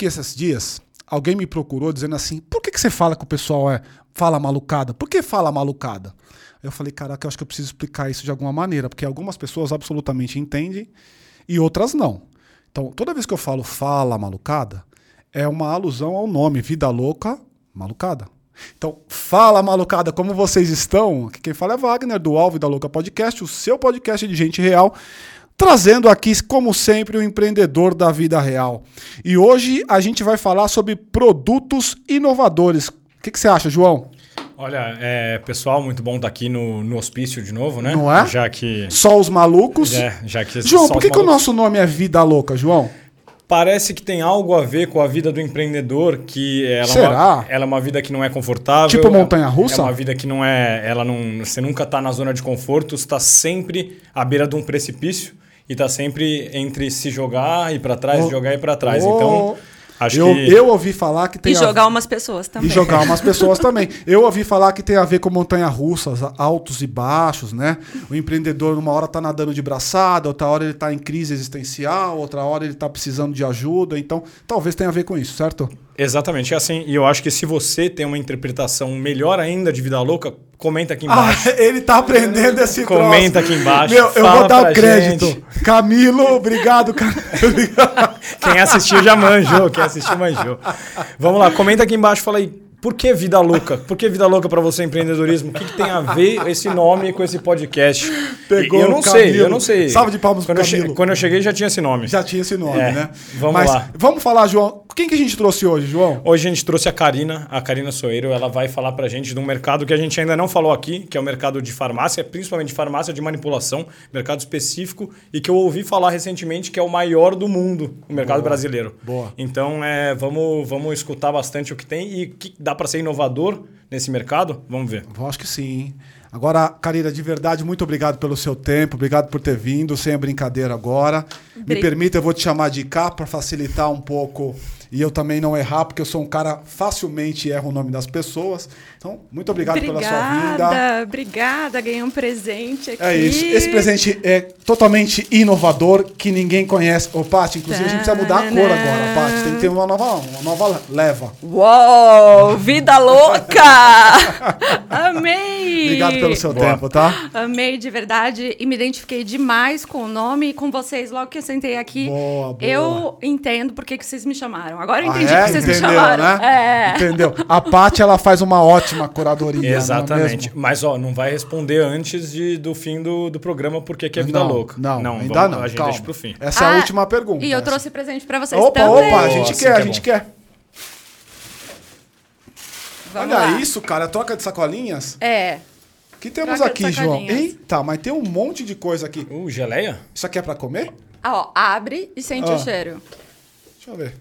que esses dias alguém me procurou dizendo assim: por que, que você fala que o pessoal é fala malucada? Por que fala malucada? Eu falei, caraca, eu acho que eu preciso explicar isso de alguma maneira, porque algumas pessoas absolutamente entendem e outras não. Então, toda vez que eu falo fala malucada, é uma alusão ao nome Vida Louca Malucada. Então, fala malucada, como vocês estão? Aqui quem fala é Wagner, do Alvo da Louca Podcast, o seu podcast de gente real, trazendo aqui, como sempre, o empreendedor da vida real. E hoje a gente vai falar sobre produtos inovadores. O que, que você acha, João? Olha, é, pessoal, muito bom estar aqui no, no hospício de novo, né? Não é? Já que. Só os malucos. É, já que João, por que, que o nosso nome é Vida Louca, João? Parece que tem algo a ver com a vida do empreendedor, que ela, É Será? uma, ela é uma vida que não é confortável. Tipo montanha-russa? É uma vida que não é. Ela não, você nunca está na zona de conforto, você está sempre à beira de um precipício e está sempre entre se jogar e para trás, Oh. jogar e para trás. Oh. Então, acho eu, que. eu ouvi falar que tem E a- jogar umas pessoas também. E jogar umas pessoas também. Eu ouvi falar que tem a ver com montanha-russas, altos e baixos, né? O empreendedor, uma hora tá nadando de braçada, outra hora ele tá em crise existencial, outra hora ele tá precisando de ajuda. Então, talvez tenha a ver com isso, certo? Exatamente, é assim. E eu acho que se você tem uma interpretação melhor ainda de vida louca, comenta aqui embaixo. Ah, ele tá aprendendo esse Comenta troço. aqui embaixo, Meu, eu vou dar o crédito. gente. Camilo, obrigado, Camilo. Quem assistiu já manjou, quem assistiu manjou. Vamos lá, comenta aqui embaixo, fala aí, por que vida louca? Por que vida louca pra você empreendedorismo? O que, que tem a ver esse nome com esse podcast? Pegou eu não o sei, Camilo. eu não sei. Salve de palmas quando eu, che- Camilo. quando eu cheguei já tinha esse nome. Já tinha esse nome, É, né? vamos Mas lá. Vamos falar, João. Quem que a gente trouxe hoje, João? Hoje a gente trouxe a Karina, a Karina Soeiro, ela vai falar pra gente de um mercado que a gente ainda não falou aqui, que é o mercado de farmácia, principalmente de farmácia de manipulação, mercado específico, e que eu ouvi falar recentemente que é o maior do mundo, o mercado brasileiro. Boa. Então, é, vamos, vamos escutar bastante o que tem e que dá pra ser inovador nesse mercado? Vamos ver. Eu acho que sim. Agora, Karina, de verdade, muito obrigado pelo seu tempo, obrigado por ter vindo, sem a brincadeira agora. Me permita, eu vou te chamar de cá para facilitar um pouco e eu também não errar, porque eu sou um cara facilmente erro o nome das pessoas. Então, muito obrigado pela sua vinda. Obrigada, obrigada. Ganhei um presente aqui. É isso. Esse presente é totalmente inovador, que ninguém conhece. Ô, Paty, inclusive a gente precisa mudar a cor agora, Paty. Tem que ter uma nova, uma nova leva. Uou, vida louca! Amei! Obrigado pelo seu Boa. tempo, tá? Amei de verdade e me identifiquei demais com o nome e com vocês logo que eu sentei aqui. Boa, boa. Eu entendo por que que vocês me chamaram. Agora eu Ah, entendi é? que vocês me Entendeu, chamaram. né? É. Entendeu? A Paty, ela faz uma ótima curadoria. não é Exatamente. mesmo? Mas, ó, não vai responder antes de, do fim do, do programa porque que é vida não, louca. Não, ainda vamos- não. A gente calma. deixa pro fim. Essa é a Ah, última pergunta. E eu Essa. trouxe presente pra vocês Opa, também. opa, a gente quer, que a é gente quer. Vamos Olha lá. isso, cara, troca de sacolinhas. É. O que temos Troca aqui, João? Eita, mas tem um monte de coisa aqui. Uh, geleia? Isso aqui é pra comer? Ah, ó, abre e sente Ah. o cheiro. Deixa eu ver.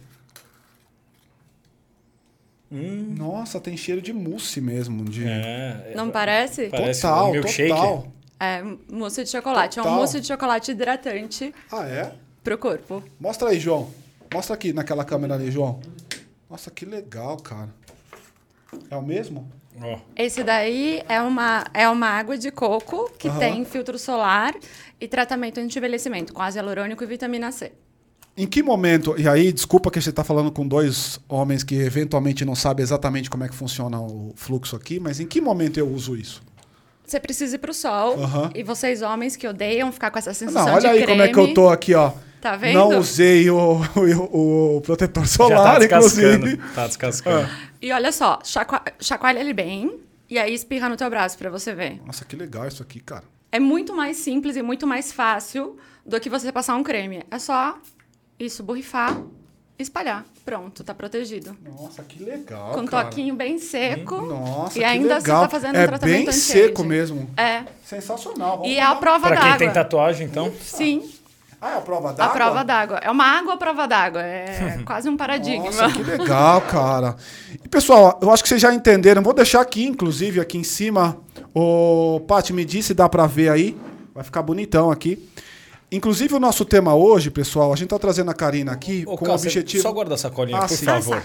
Nossa, tem cheiro de mousse mesmo. De... É. Não parece? Parece total, um total. É mousse de chocolate. É um Total. mousse de chocolate hidratante Ah, é? pro corpo. Mostra aí, João. Mostra aqui naquela câmera ali, João. Nossa, que legal, cara. É o mesmo? Ó, Esse daí é uma, é uma água de coco que tem filtro solar e tratamento anti-envelhecimento com ácido hialurônico e vitamina C. Em que momento, e aí, desculpa que você está falando com dois homens que eventualmente não sabem exatamente como é que funciona o fluxo aqui, mas em que momento eu uso isso? Você precisa ir pro sol Aham. e vocês homens que odeiam ficar com essa sensação Não, olha de aí creme. como é que eu tô aqui, ó. Tá vendo? Não usei o, o, o protetor já tá solar, inclusive. Tá descascando. E olha só, chacua- chacoalha ele bem e aí espirra no teu braço pra você ver. Nossa, que legal isso aqui, cara. É muito mais simples e muito mais fácil do que você passar um creme. É só isso, borrifar, espalhar. Pronto, tá protegido. Nossa, que legal, Com um cara. toquinho bem seco. Nossa, e que ainda legal. você tá fazendo é um tratamento bem seco mesmo. É. Sensacional. Vamos E é a prova Pra quem tem d'água. tatuagem, então. Sim, Ah, é a prova a d'água? prova d'água. É uma água à prova d'água. É quase um paradigma. Nossa, que legal, cara. E pessoal, eu acho que vocês já entenderam. Vou deixar aqui, inclusive, aqui em cima. O Paty me disse, dá pra ver aí. Vai ficar bonitão aqui. Inclusive, o nosso tema hoje, pessoal, a gente tá trazendo a Karina aqui Ô, com o objetivo. Só guarda a sacolinha, Ah, por sim. favor.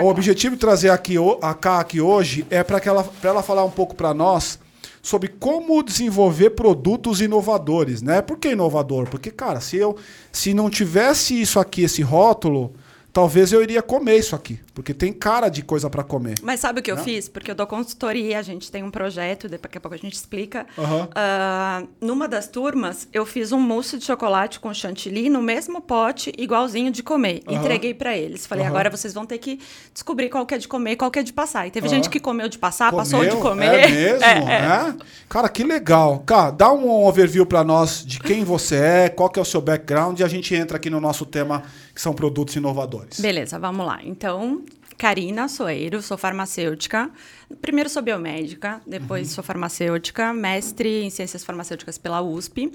O objetivo de trazer aqui, a Cá aqui hoje é para ela, pra ela falar um pouco para nós sobre como desenvolver produtos inovadores, né? Por que inovador? Porque, cara, se eu se não tivesse isso aqui, esse rótulo, talvez eu iria comer isso aqui, porque tem cara de coisa para comer. Mas sabe o que eu fiz? Porque eu dou consultoria, a gente tem um projeto, daqui a pouco a gente explica. Aham. Ah, numa das turmas, eu fiz um mousse de chocolate com chantilly no mesmo pote, igualzinho de comer. Aham. Entreguei pra eles. Falei, Aham. agora vocês vão ter que descobrir qual que é de comer e qual que é de passar. E teve gente que comeu de passar, passou de Comeu? comer. É mesmo? É, é. é? Cara, que legal. Cara, dá um overview para nós de quem você é, qual que é o seu background e a gente entra aqui no nosso tema, que são produtos inovadores. Beleza, vamos lá. Então, Karina Soeiro, sou farmacêutica. Primeiro sou biomédica, depois sou farmacêutica, mestre em ciências farmacêuticas pela USP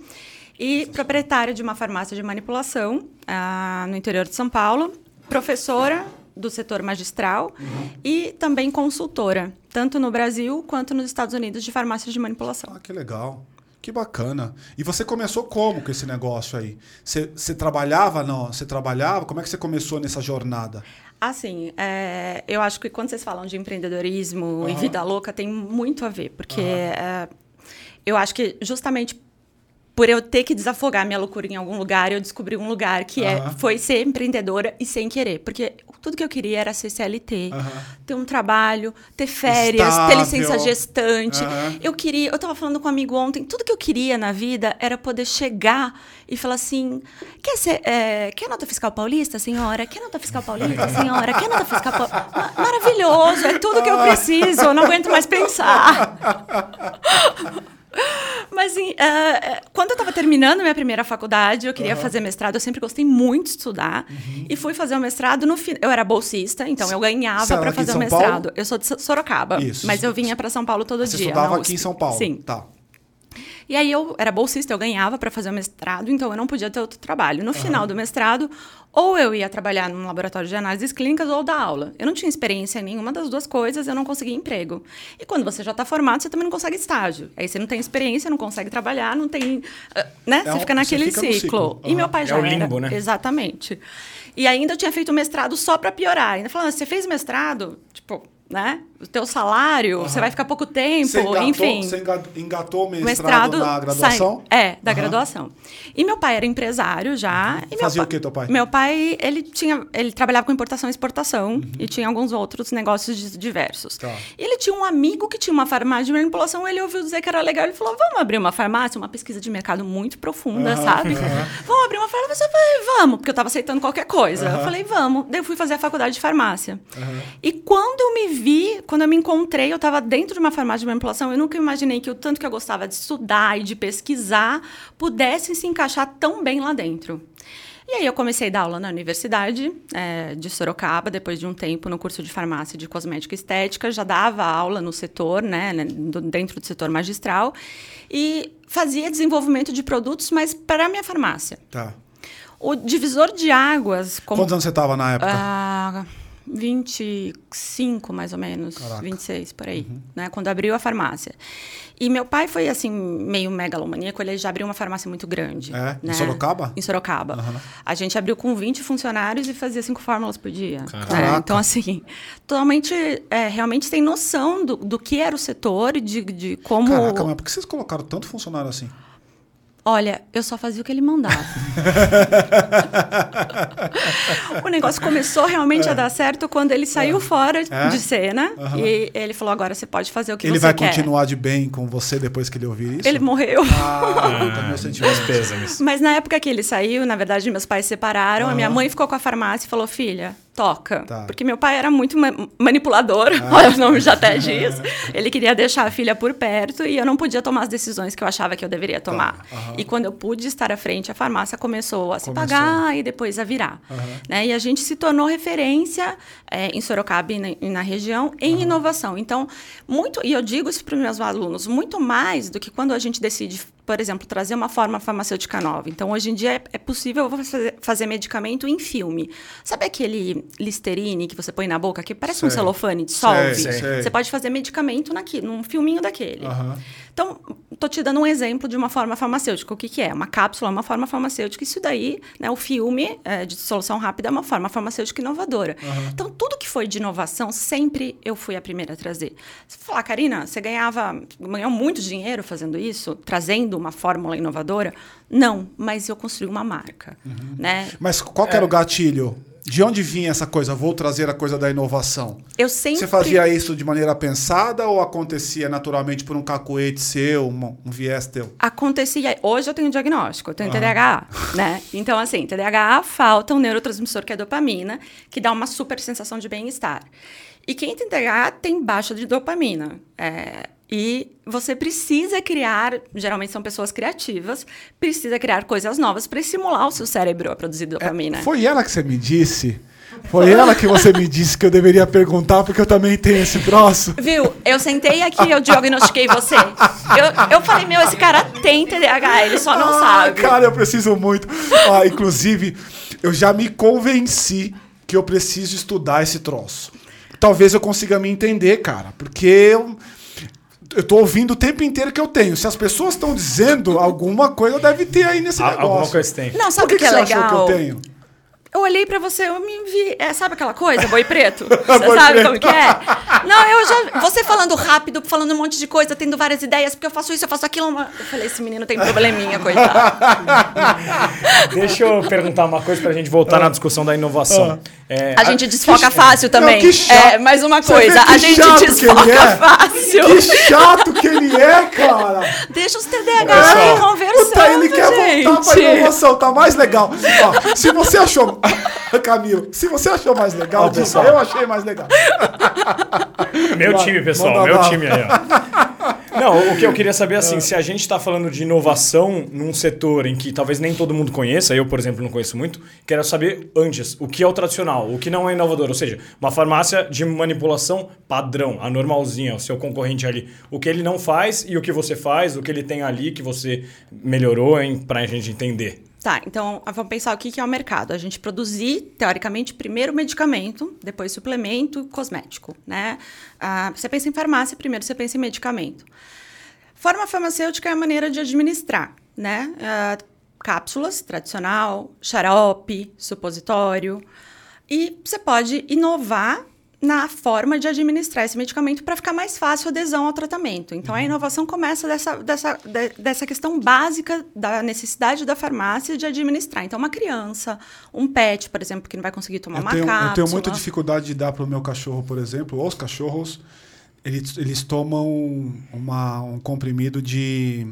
e proprietária de uma farmácia de manipulação ah, no interior de São Paulo, professora do setor magistral e também consultora, tanto no Brasil quanto nos Estados Unidos de farmácia de manipulação. Ah, que legal. Que bacana. E você começou como com esse negócio aí? Você, você trabalhava, não? Você trabalhava? Como é que você começou nessa jornada? Assim, é, eu acho que quando vocês falam de empreendedorismo e Aham. vida louca, tem muito a ver, porque é, eu acho que justamente por eu ter que desafogar minha loucura em algum lugar, eu descobri um lugar que é, foi ser empreendedora e sem querer. Porque tudo que eu queria era ser CLT, ter um trabalho, ter férias, ter Estável. licença gestante. Eu queria, eu tava falando com um amigo ontem, tudo que eu queria na vida era poder chegar e falar assim: quer, ser, é, quer nota fiscal paulista, senhora? Quer nota fiscal paulista, senhora? Quer nota fiscal paulista? Maravilhoso, é tudo que eu preciso, eu não aguento mais pensar. Mas eh, eh, quando eu estava terminando minha primeira faculdade, eu queria fazer mestrado. Eu sempre gostei muito de estudar. Uhum. E fui fazer o mestrado no fi- Eu era bolsista, então eu Você ganhava para fazer o mestrado. Paulo? Eu sou de So- Sorocaba, Isso. mas eu vinha para São Paulo todo Você dia. estudava na aqui em. São Paulo? Sim. Tá. E aí eu era bolsista, eu ganhava para fazer o mestrado, então eu não podia ter outro trabalho. No final do mestrado, ou eu ia trabalhar num laboratório de análises clínicas ou dar aula. Eu não tinha experiência em nenhuma das duas coisas, eu não conseguia emprego. E quando você já está formado, você também não consegue estágio. Aí você não tem experiência, não consegue trabalhar, não tem, ah, né? É você fica você naquele fica no ciclo. ciclo. E meu pai É já o era- limbo, né? Exatamente. E ainda eu tinha feito mestrado só para piorar. Ainda falando, você fez mestrado, tipo, né? O teu salário, você vai ficar pouco tempo, Você engatou, enfim Você enga- engatou o o mestrado, na graduação? sai- é, da Aham. graduação. E meu pai era empresário já. Fazia o quê, teu pai? Meu pai, ele tinha, ele trabalhava com importação e exportação Uhum. e tinha alguns outros negócios di- diversos. Tá. E tinha um amigo que tinha uma farmácia de manipulação, ele ouviu dizer que era legal, ele falou: "Vamos abrir uma farmácia, uma pesquisa de mercado muito profunda, Aham, sabe? aham. Vamos abrir uma farmácia". Eu falei: "Vamos", porque eu tava aceitando qualquer coisa. Aham. Eu falei: "Vamos". Daí eu fui fazer a faculdade de farmácia. E quando eu me vi, quando eu me encontrei, eu estava dentro de uma farmácia de manipulação, eu nunca imaginei que o tanto que eu gostava de estudar e de pesquisar pudesse se encaixar tão bem lá dentro. E aí eu comecei a dar aula na universidade eh, de Sorocaba, depois de um tempo no curso de farmácia de cosmética e estética, já dava aula no setor, né, né, dentro do setor magistral, e fazia desenvolvimento de produtos, mas para a minha farmácia. Tá. O divisor de águas, como Quantos anos você estava na época? ah, 25, mais ou menos. Caraca. Uhum. 26, por aí. Né, quando abriu a farmácia. E meu pai foi, assim, meio megalomaníaco. Ele já abriu uma farmácia muito grande. É? Em né? Sorocaba? Em Sorocaba. A gente abriu com 20 funcionários e fazia cinco fórmulas por dia. Né? Então, assim, totalmente, é, realmente tem noção do, do que era o setor e de, de como... Caraca, mas por que vocês colocaram tanto funcionário assim? Olha, eu só fazia o que ele mandava. o negócio começou realmente a dar certo quando ele saiu fora É? de cena Aham. e ele falou: agora você pode fazer o que ele você vai quer. continuar de bem com você depois que ele ouvir isso? Ele morreu. Ah, puta, meu sentimento. Meus pêsames. Mas na época que ele saiu, na verdade, meus pais se separaram. A minha mãe ficou com a farmácia e falou: filha, toca. Tá. Porque meu pai era muito ma- manipulador, olha o nome já até diz. Ele queria deixar a filha por perto e eu não podia tomar as decisões que eu achava que eu deveria tomar. Tá. Aham. E quando eu pude estar à frente, a farmácia começou a se Começou. pagar e depois a virar. Né? E a gente se tornou referência é, em Sorocaba e na, e na região em inovação. Então, muito, e eu digo isso para os meus alunos, muito mais do que quando a gente decide, por exemplo, trazer uma forma farmacêutica nova. Então, hoje em dia é, é possível fazer, fazer medicamento em filme. Sabe aquele Listerine que você põe na boca que parece um Sei. celofane, dissolve? Sei, sei. Você pode fazer medicamento naqui, num filminho daquele. Então, tô te dando um exemplo de uma forma farmacêutica. O que, que é? Uma cápsula é uma forma farmacêutica. Isso daí, né, o filme é, de solução rápida é uma forma farmacêutica inovadora. Então, tudo que foi de inovação, sempre eu fui a primeira a trazer. Você falar, Karina, você ganhava, ganhou muito dinheiro fazendo isso, trazendo uma fórmula inovadora? Não, mas eu construí uma marca. Né? Mas qual que era o gatilho De onde vinha essa coisa? Vou trazer a coisa da inovação. Eu sempre. Você fazia isso de maneira pensada ou acontecia naturalmente por um cacuete seu, um, um viés teu? Acontecia. Hoje eu tenho diagnóstico, eu tenho TDAH, né? Então, assim, TDAH falta um neurotransmissor que é dopamina, que dá uma super sensação de bem-estar. E quem tem TDAH tem baixa de dopamina. É, e você precisa criar, geralmente são pessoas criativas, precisa criar coisas novas para estimular o seu cérebro a produzir dopamina. É, foi ela que você me disse? Foi ela que você me disse que eu deveria perguntar, porque eu também tenho esse troço. Viu? Eu sentei aqui e eu diagnostiquei você. Eu, eu falei, meu, esse cara tem TDAH, ele só não ah, sabe. Cara, eu preciso muito. Ah, inclusive, eu já me convenci que eu preciso estudar esse troço. Talvez eu consiga me entender, cara, porque eu eu tô ouvindo o tempo inteiro que eu tenho. Se as pessoas estão dizendo alguma coisa, deve ter aí nesse negócio. Alguma coisa tem. Não, sabe o que, que, que, é você legal? achou que eu tenho? Eu olhei pra você, eu me vi. É, sabe aquela coisa, boi preto? Você boi sabe preto. como que é? Não, eu já. Você falando rápido, falando um monte de coisa, tendo várias ideias, porque eu faço isso, eu faço aquilo. Eu falei, esse menino tem probleminha, coitado. Deixa eu perguntar uma coisa pra gente voltar ah. na discussão da inovação. Ah. É, a, a gente desfoca que, fácil também. Não, é, mais uma coisa, a gente desfoca é. fácil. Que chato que ele é, cara. Deixa os TDAH é. Ele quer gente. voltar pra inovação, tá mais legal. Ó, se você achou. Camilo, se você achou mais legal, ó, disso, eu achei mais legal. Meu time, pessoal, meu time aí, ó. Não, o que eu queria saber assim, é. se a gente está falando de inovação num setor em que talvez nem todo mundo conheça, eu, por exemplo, não conheço muito, quero saber antes o que é o tradicional, o que não é inovador. Ou seja, uma farmácia de manipulação padrão, a normalzinha, o seu concorrente ali. O que ele não faz e o que você faz, o que ele tem ali que você melhorou para a gente entender. Tá, então vamos pensar o que é o mercado. A gente produzir, teoricamente, primeiro medicamento, depois suplemento cosmético, né? Ah, você pensa em farmácia, primeiro você pensa em medicamento. Forma farmacêutica é a maneira de administrar, né? Ah, cápsulas, tradicional, xarope, supositório. E você pode inovar na forma de administrar esse medicamento para ficar mais fácil a adesão ao tratamento. Então, a uhum. inovação começa dessa, dessa, de, dessa questão básica da necessidade da farmácia de administrar. Então, uma criança, um pet, por exemplo, que não vai conseguir tomar eu uma tenho, cápsula... Eu tenho muita dificuldade de dar para o meu cachorro, por exemplo, ou os cachorros, eles, eles tomam uma, um comprimido de...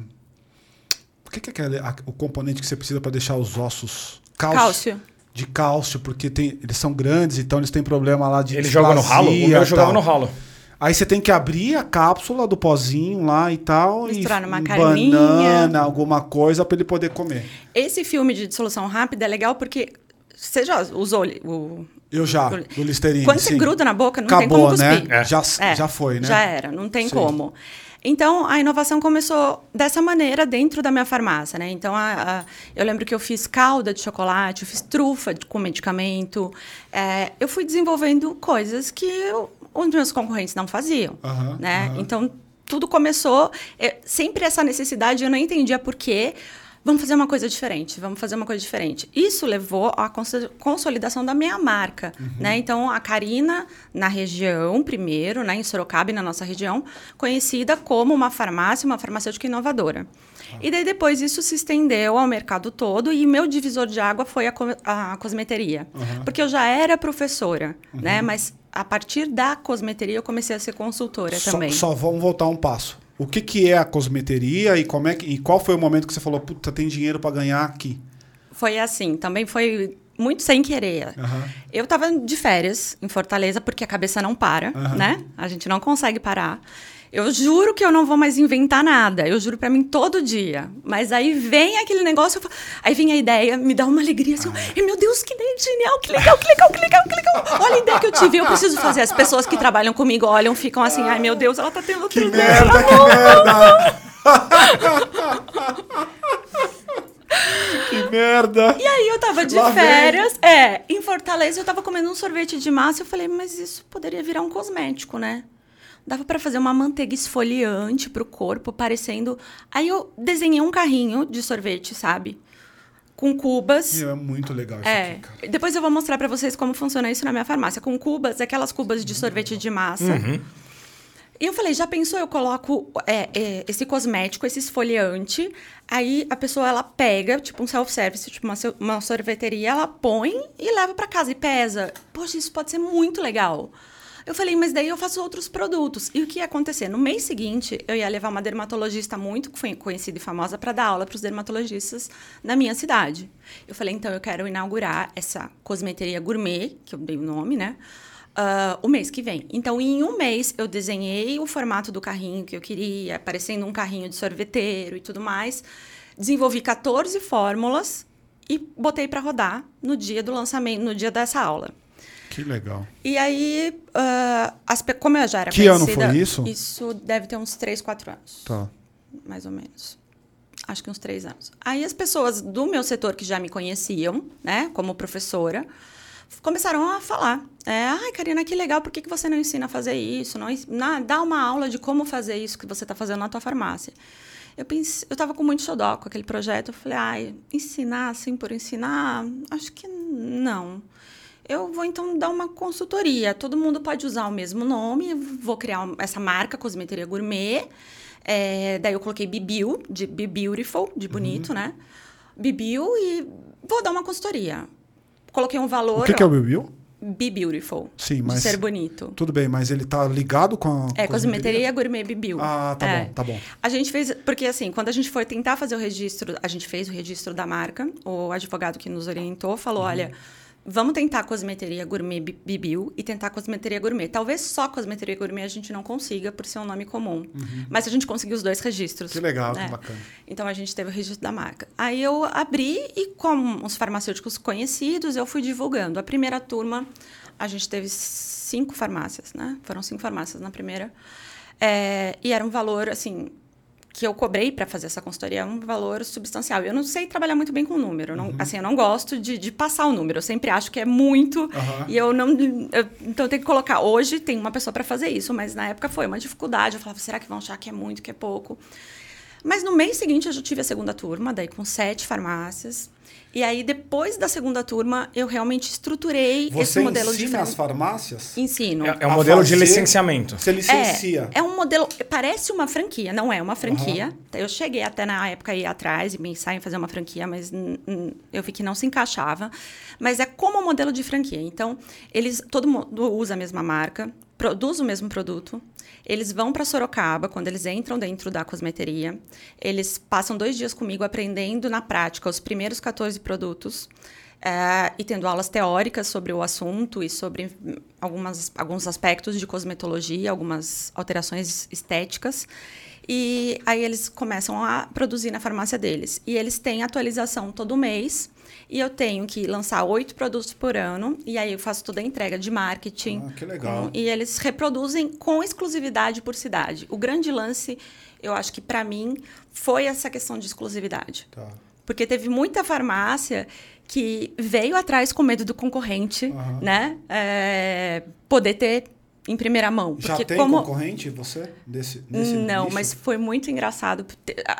O que, que é aquele, o componente que você precisa para deixar os ossos... Cálcio. Cálcio de cálcio, porque tem, eles são grandes, então eles têm problema lá de Ele joga no ralo? O meu jogava no ralo. Aí você tem que abrir a cápsula do pozinho lá e tal. Misturar e numa carninha. Banana, alguma coisa para ele poder comer. Esse filme de dissolução rápida é legal porque você já usou o. Eu já, o, do Listerine. Quando sim. você gruda na boca, não Acabou, tem como cuspir. Né? É. Já, é, já foi, né? Já era, não tem sim. como. Então, a inovação começou dessa maneira dentro da minha farmácia, né? Então, a, a, eu lembro que eu fiz calda de chocolate, eu fiz trufa de, com medicamento. É, eu fui desenvolvendo coisas que eu, os meus concorrentes não faziam, uhum, né? Uhum. Então, tudo começou... É, sempre essa necessidade, eu não entendia por quê vamos fazer uma coisa diferente, vamos fazer uma coisa diferente. Isso levou à consolidação da minha marca, uhum. né? Então, a Karina, na região, primeiro, né, em Sorocaba, na nossa região, conhecida como uma farmácia, uma farmacêutica inovadora. Ah. E daí, depois, isso se estendeu ao mercado todo e meu divisor de água foi a, co a cosmeteria. Uhum. Porque eu já era professora, uhum. né? Mas a partir da cosmeteria, eu comecei a ser consultora só, também. Só vamos voltar um passo o que, que é a cosmeteria e como é que, e qual foi o momento que você falou, puta, tem dinheiro para ganhar aqui? Foi assim, também foi muito sem querer. Uhum. Eu estava de férias em Fortaleza porque a cabeça não para, uhum. né? A gente não consegue parar. Eu juro que eu não vou mais inventar nada. Eu juro para mim todo dia. Mas aí vem aquele negócio, falo, aí vem a ideia, me dá uma alegria assim. Ah. meu Deus, que ideia genial, que legal, que legal, que legal, que legal. Olha a ideia que eu tive, eu preciso fazer. As pessoas que trabalham comigo olham, ficam assim, ai meu Deus, ela tá tendo que merda, que merda. que merda! E aí eu tava de Lá férias, vem. é, em Fortaleza eu tava comendo um sorvete de massa, eu falei, mas isso poderia virar um cosmético, né? Dava para fazer uma manteiga esfoliante pro corpo, parecendo. Aí eu desenhei um carrinho de sorvete, sabe? Com cubas. É muito legal isso é. aqui, cara. Depois eu vou mostrar para vocês como funciona isso na minha farmácia. Com cubas, aquelas cubas de sorvete de massa. Uhum. E eu falei, já pensou? Eu coloco é, é, esse cosmético, esse esfoliante, aí a pessoa ela pega, tipo um self-service, tipo uma, uma sorveteria, ela põe e leva para casa e pesa. Poxa, isso pode ser muito legal. Eu falei, mas daí eu faço outros produtos. E o que ia acontecer? No mês seguinte, eu ia levar uma dermatologista muito conhecida e famosa para dar aula para os dermatologistas na minha cidade. Eu falei, então eu quero inaugurar essa cosmeteria gourmet, que eu dei o nome, né? Uh, o mês que vem. Então, em um mês, eu desenhei o formato do carrinho que eu queria, parecendo um carrinho de sorveteiro e tudo mais. Desenvolvi 14 fórmulas e botei para rodar no dia do lançamento, no dia dessa aula. Que legal. E aí, uh, as, como eu já era Que ano foi isso? Isso deve ter uns 3, 4 anos. Tá. Mais ou menos. Acho que uns 3 anos. Aí as pessoas do meu setor que já me conheciam, né, como professora, começaram a falar. É, Ai, Karina, que legal, por que, que você não ensina a fazer isso? Não, não, dá uma aula de como fazer isso que você está fazendo na tua farmácia. Eu pensei, eu estava com muito xodó com aquele projeto. Eu falei, ai, ensinar assim por ensinar? Acho que não. Eu vou então dar uma consultoria. Todo mundo pode usar o mesmo nome. Vou criar essa marca, Cosmeteria Gourmet. É, daí eu coloquei Bibiu, de Be Beautiful, de bonito, uhum. né? Bibiu e vou dar uma consultoria coloquei um valor. O que, que é o Bill Be Beautiful. Sim, mas. Ser bonito. Tudo bem, mas ele tá ligado com a. É, cosmeteria gourmet Bibiu. Ah, tá é. bom, tá bom. A gente fez. Porque assim, quando a gente foi tentar fazer o registro, a gente fez o registro da marca, o advogado que nos orientou falou: uhum. olha Vamos tentar cosmeteria gourmet Bibiu e tentar cosmeteria gourmet. Talvez só cosmeteria gourmet a gente não consiga por ser um nome comum. Uhum. Mas a gente conseguiu os dois registros. Que legal, né? que bacana. Então a gente teve o registro da marca. Aí eu abri e com os farmacêuticos conhecidos eu fui divulgando. A primeira turma a gente teve cinco farmácias, né? Foram cinco farmácias na primeira. É, e era um valor assim que eu cobrei para fazer essa consultoria é um valor substancial. Eu não sei trabalhar muito bem com número. Não, uhum. Assim, eu não gosto de, de, passar o número. Eu sempre acho que é muito. Uhum. E eu não. Eu, então eu tenho que colocar. Hoje tem uma pessoa para fazer isso, mas na época foi uma dificuldade. Eu falava, será que vão achar que é muito, que é pouco? Mas no mês seguinte eu já tive a segunda turma, daí com sete farmácias. E aí, depois da segunda turma, eu realmente estruturei Você esse modelo de. Você ensina as farmácias? Ensino. É, é um modelo fazer... de licenciamento. Você licencia. É, é, um modelo. Parece uma franquia, não é uma franquia. Uhum. Eu cheguei até na época aí atrás e pensar em fazer uma franquia, mas eu vi que não se encaixava. Mas é como um modelo de franquia. Então, eles. Todo mundo usa a mesma marca, produz o mesmo produto. Eles vão para Sorocaba, quando eles entram dentro da cosmeteria. Eles passam dois dias comigo aprendendo na prática os primeiros 14 produtos. É, e tendo aulas teóricas sobre o assunto e sobre algumas, alguns aspectos de cosmetologia, algumas alterações estéticas. E aí eles começam a produzir na farmácia deles. E eles têm atualização todo mês e eu tenho que lançar oito produtos por ano, e aí eu faço toda a entrega de marketing. Ah, que legal. Com, e eles reproduzem com exclusividade por cidade. O grande lance, eu acho que para mim, foi essa questão de exclusividade. Tá. Porque teve muita farmácia que veio atrás com medo do concorrente, uhum. né? É, poder ter em primeira mão. Já tem como... concorrente você desse nesse Não, nicho? mas foi muito engraçado.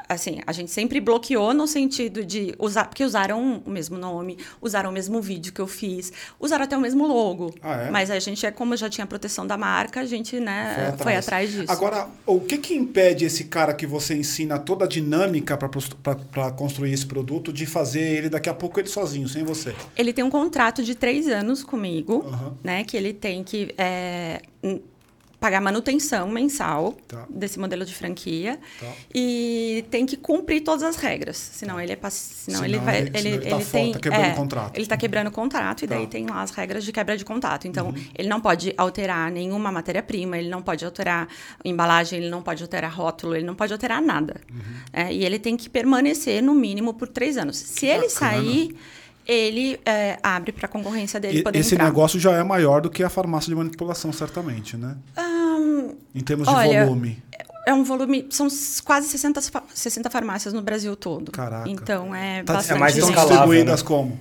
Assim, a gente sempre bloqueou no sentido de usar, porque usaram o mesmo nome, usaram o mesmo vídeo que eu fiz, usaram até o mesmo logo. Ah, é? Mas a gente é como já tinha proteção da marca, a gente, né, foi atrás, foi atrás disso. Agora, o que que impede esse cara que você ensina toda a dinâmica para construir esse produto de fazer ele daqui a pouco ele sozinho, sem você? Ele tem um contrato de três anos comigo, uhum. né, que ele tem que é, pagar manutenção mensal tá. desse modelo de franquia tá. e tem que cumprir todas as regras, senão ele é senão, senão ele vai ele, ele, ele, tá tem tá quebrando é, contrato. Ele está quebrando o contrato e daí tá. tem lá as regras de quebra de contrato. Então, uhum. ele não pode alterar nenhuma matéria-prima, ele não pode alterar embalagem, ele não pode alterar rótulo, ele não pode alterar nada. Uhum. É, e ele tem que permanecer no mínimo por três anos. Se que ele bacana. sair ele é, abre para a concorrência dele e, poder Esse entrar. negócio já é maior do que a farmácia de manipulação, certamente, né? Um, em termos de olha, volume. É um volume, são quase 60, 60 farmácias no Brasil todo. Caraca. Então é tá, bastante. É mais estão distribuídas né? como?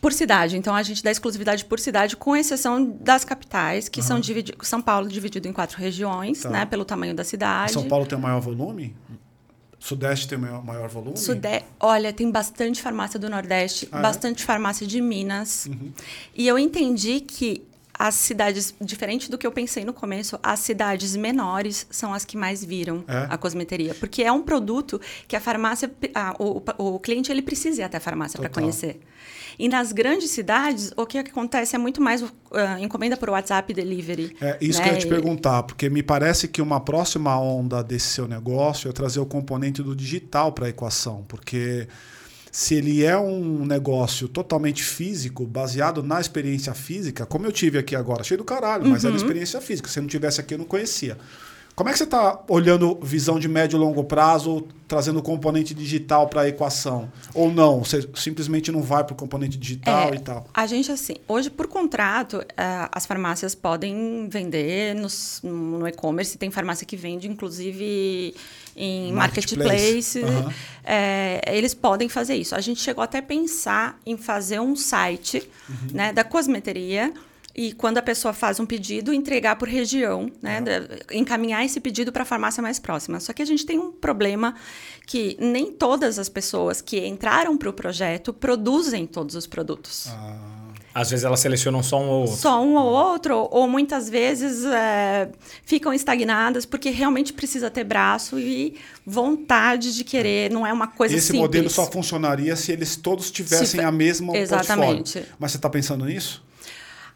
Por cidade. Então a gente dá exclusividade por cidade, com exceção das capitais, que uhum. são divididas. São Paulo dividido em quatro regiões, tá. né? Pelo tamanho da cidade. São Paulo tem o maior volume? Sudeste tem maior, maior volume? Sude... Olha, tem bastante farmácia do Nordeste, ah, é? bastante é? farmácia de Minas. Uhum. E eu entendi que as cidades, diferente do que eu pensei no começo, as cidades menores são as que mais viram É? a cosmeteria. Porque é um produto que a farmácia, a- o, o cliente ele precisa ir até a farmácia para conhecer. E nas grandes cidades, o que acontece é muito mais ah, encomenda por WhatsApp delivery. É isso né? que eu ia te perguntar, porque me parece que uma próxima onda desse seu negócio é trazer o componente do digital para a equação, porque se ele é um negócio totalmente físico, baseado na experiência física, como eu tive aqui agora, cheio do caralho, mas Uhum. era experiência física. Se não tivesse aqui, eu não conhecia. Como é que você está olhando visão de médio e longo prazo, trazendo componente digital para a equação? Ou não? Você simplesmente não vai para o componente digital É, e tal? A gente, assim, hoje, por contrato, eh, as farmácias podem vender nos- no e-commerce. Tem farmácia que vende, inclusive, em Marketplace. marketplace. Aham. Eh, eles podem fazer isso. A gente chegou até a pensar em fazer um site Uhum. né, da cosmeteria. E quando a pessoa faz um pedido, entregar por região, né? encaminhar esse pedido para a farmácia mais próxima. Só que a gente tem um problema que nem todas as pessoas que entraram para o projeto produzem todos os produtos. Às vezes elas selecionam só um ou outro. Só um ou outro, ou muitas vezes é, ficam estagnadas porque realmente precisa ter braço e vontade de querer, não é uma coisa Esse simples. modelo só funcionaria se eles todos tivessem Se- a mesma Exatamente. portfólio. Mas você está pensando nisso?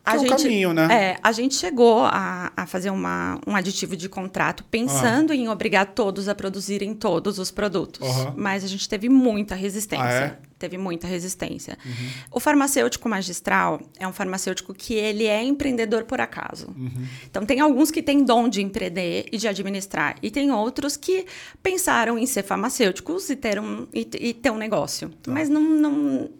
A é gente, caminho, né? É, a gente chegou a, a fazer uma, um aditivo de contrato pensando em obrigar todos a produzirem todos os produtos. Aham. Mas a gente teve muita resistência. Ah, é? Teve muita resistência. O farmacêutico magistral é um farmacêutico que ele é empreendedor por acaso. Então, tem alguns que têm dom de empreender e de administrar. E tem outros que pensaram em ser farmacêuticos e ter um, e, e ter um negócio. Mas não... não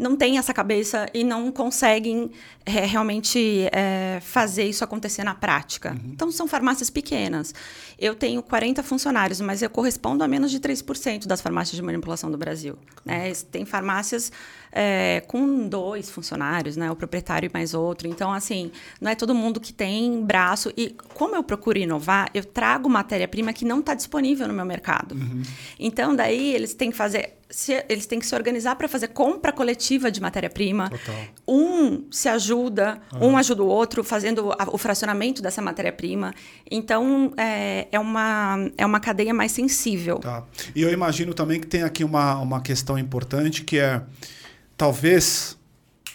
não têm essa cabeça e não conseguem é, realmente é, fazer isso acontecer na prática. Então, são farmácias pequenas. Eu tenho 40 funcionários, mas eu correspondo a menos de 3% das farmácias de manipulação do Brasil. Né? Tem farmácias é, com dois funcionários, né? o proprietário e mais outro. Então, assim, não é todo mundo que tem braço. E como eu procuro inovar, eu trago matéria-prima que não está disponível no meu mercado. Então, daí, eles têm que fazer se- eles têm que se organizar para fazer compra coletiva de matéria-prima. Um se ajuda, um ajuda o outro fazendo a- o fracionamento dessa matéria-prima. Então, é, é, uma, é uma cadeia mais sensível. Tá. E eu imagino também que tem aqui uma, uma questão importante que é talvez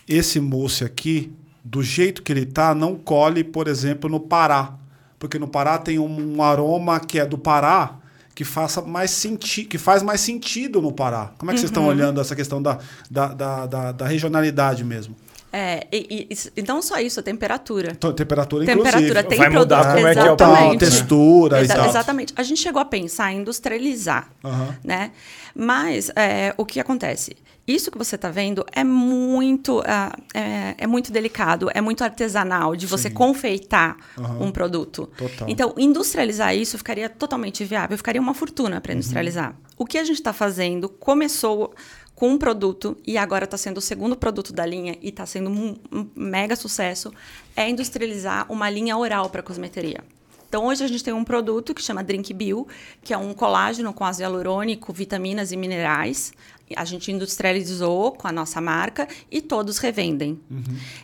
esse mousse aqui, do jeito que ele tá, não cole, por exemplo, no Pará. Porque no Pará tem um, aroma que é do Pará que, faça mais senti que faz mais sentido no Pará. Como é que vocês estão olhando essa questão da, da, da, da- da regionalidade mesmo? É, e, e- e não só isso, a temperatura. Então, temperatura, Temperatura inclusive. tem Vai mudar produto- como é que é o Total, Exatamente. textura e Exa- tal. Exatamente. A gente chegou a pensar em industrializar, Aham. né? Mas é, o que acontece? Isso que você está vendo é muito, ah, é, é muito delicado, é muito artesanal de você Sim. confeitar Aham. um produto. Total. Então, industrializar isso ficaria totalmente viável, ficaria uma fortuna para industrializar. O que a gente está fazendo começou com um produto e agora está sendo o segundo produto da linha e está sendo um, um mega sucesso, é industrializar uma linha oral para cosmeteria. Então, hoje a gente tem um produto que chama Drink Bio, que é um colágeno com ácido hialurônico, vitaminas e minerais. A gente industrializou com a nossa marca e todos revendem.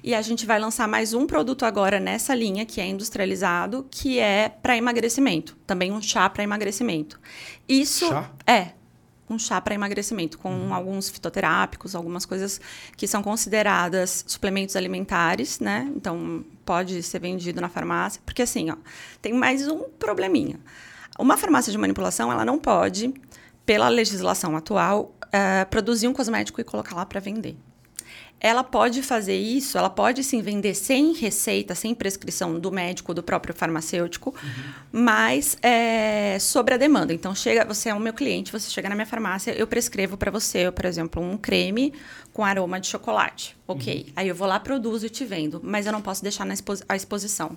E a gente vai lançar mais um produto agora nessa linha, que é industrializado, que é para emagrecimento. Também um chá para emagrecimento. Isso Chá? é um chá para emagrecimento, com alguns fitoterápicos, algumas coisas que são consideradas suplementos alimentares, né? Então, pode ser vendido na farmácia. Porque, assim, ó, tem mais um probleminha. Uma farmácia de manipulação, ela não pode, pela legislação atual, eh, produzir um cosmético e colocar lá para vender. Ela pode fazer isso, ela pode sim vender sem receita, sem prescrição do médico, do próprio farmacêutico, mas é, sobre a demanda. Então, chega, você é o meu cliente, você chega na minha farmácia, eu prescrevo para você, por exemplo, um creme com aroma de chocolate. Ok. Aí eu vou lá, produzo e te vendo, mas eu não posso deixar na expo a exposição.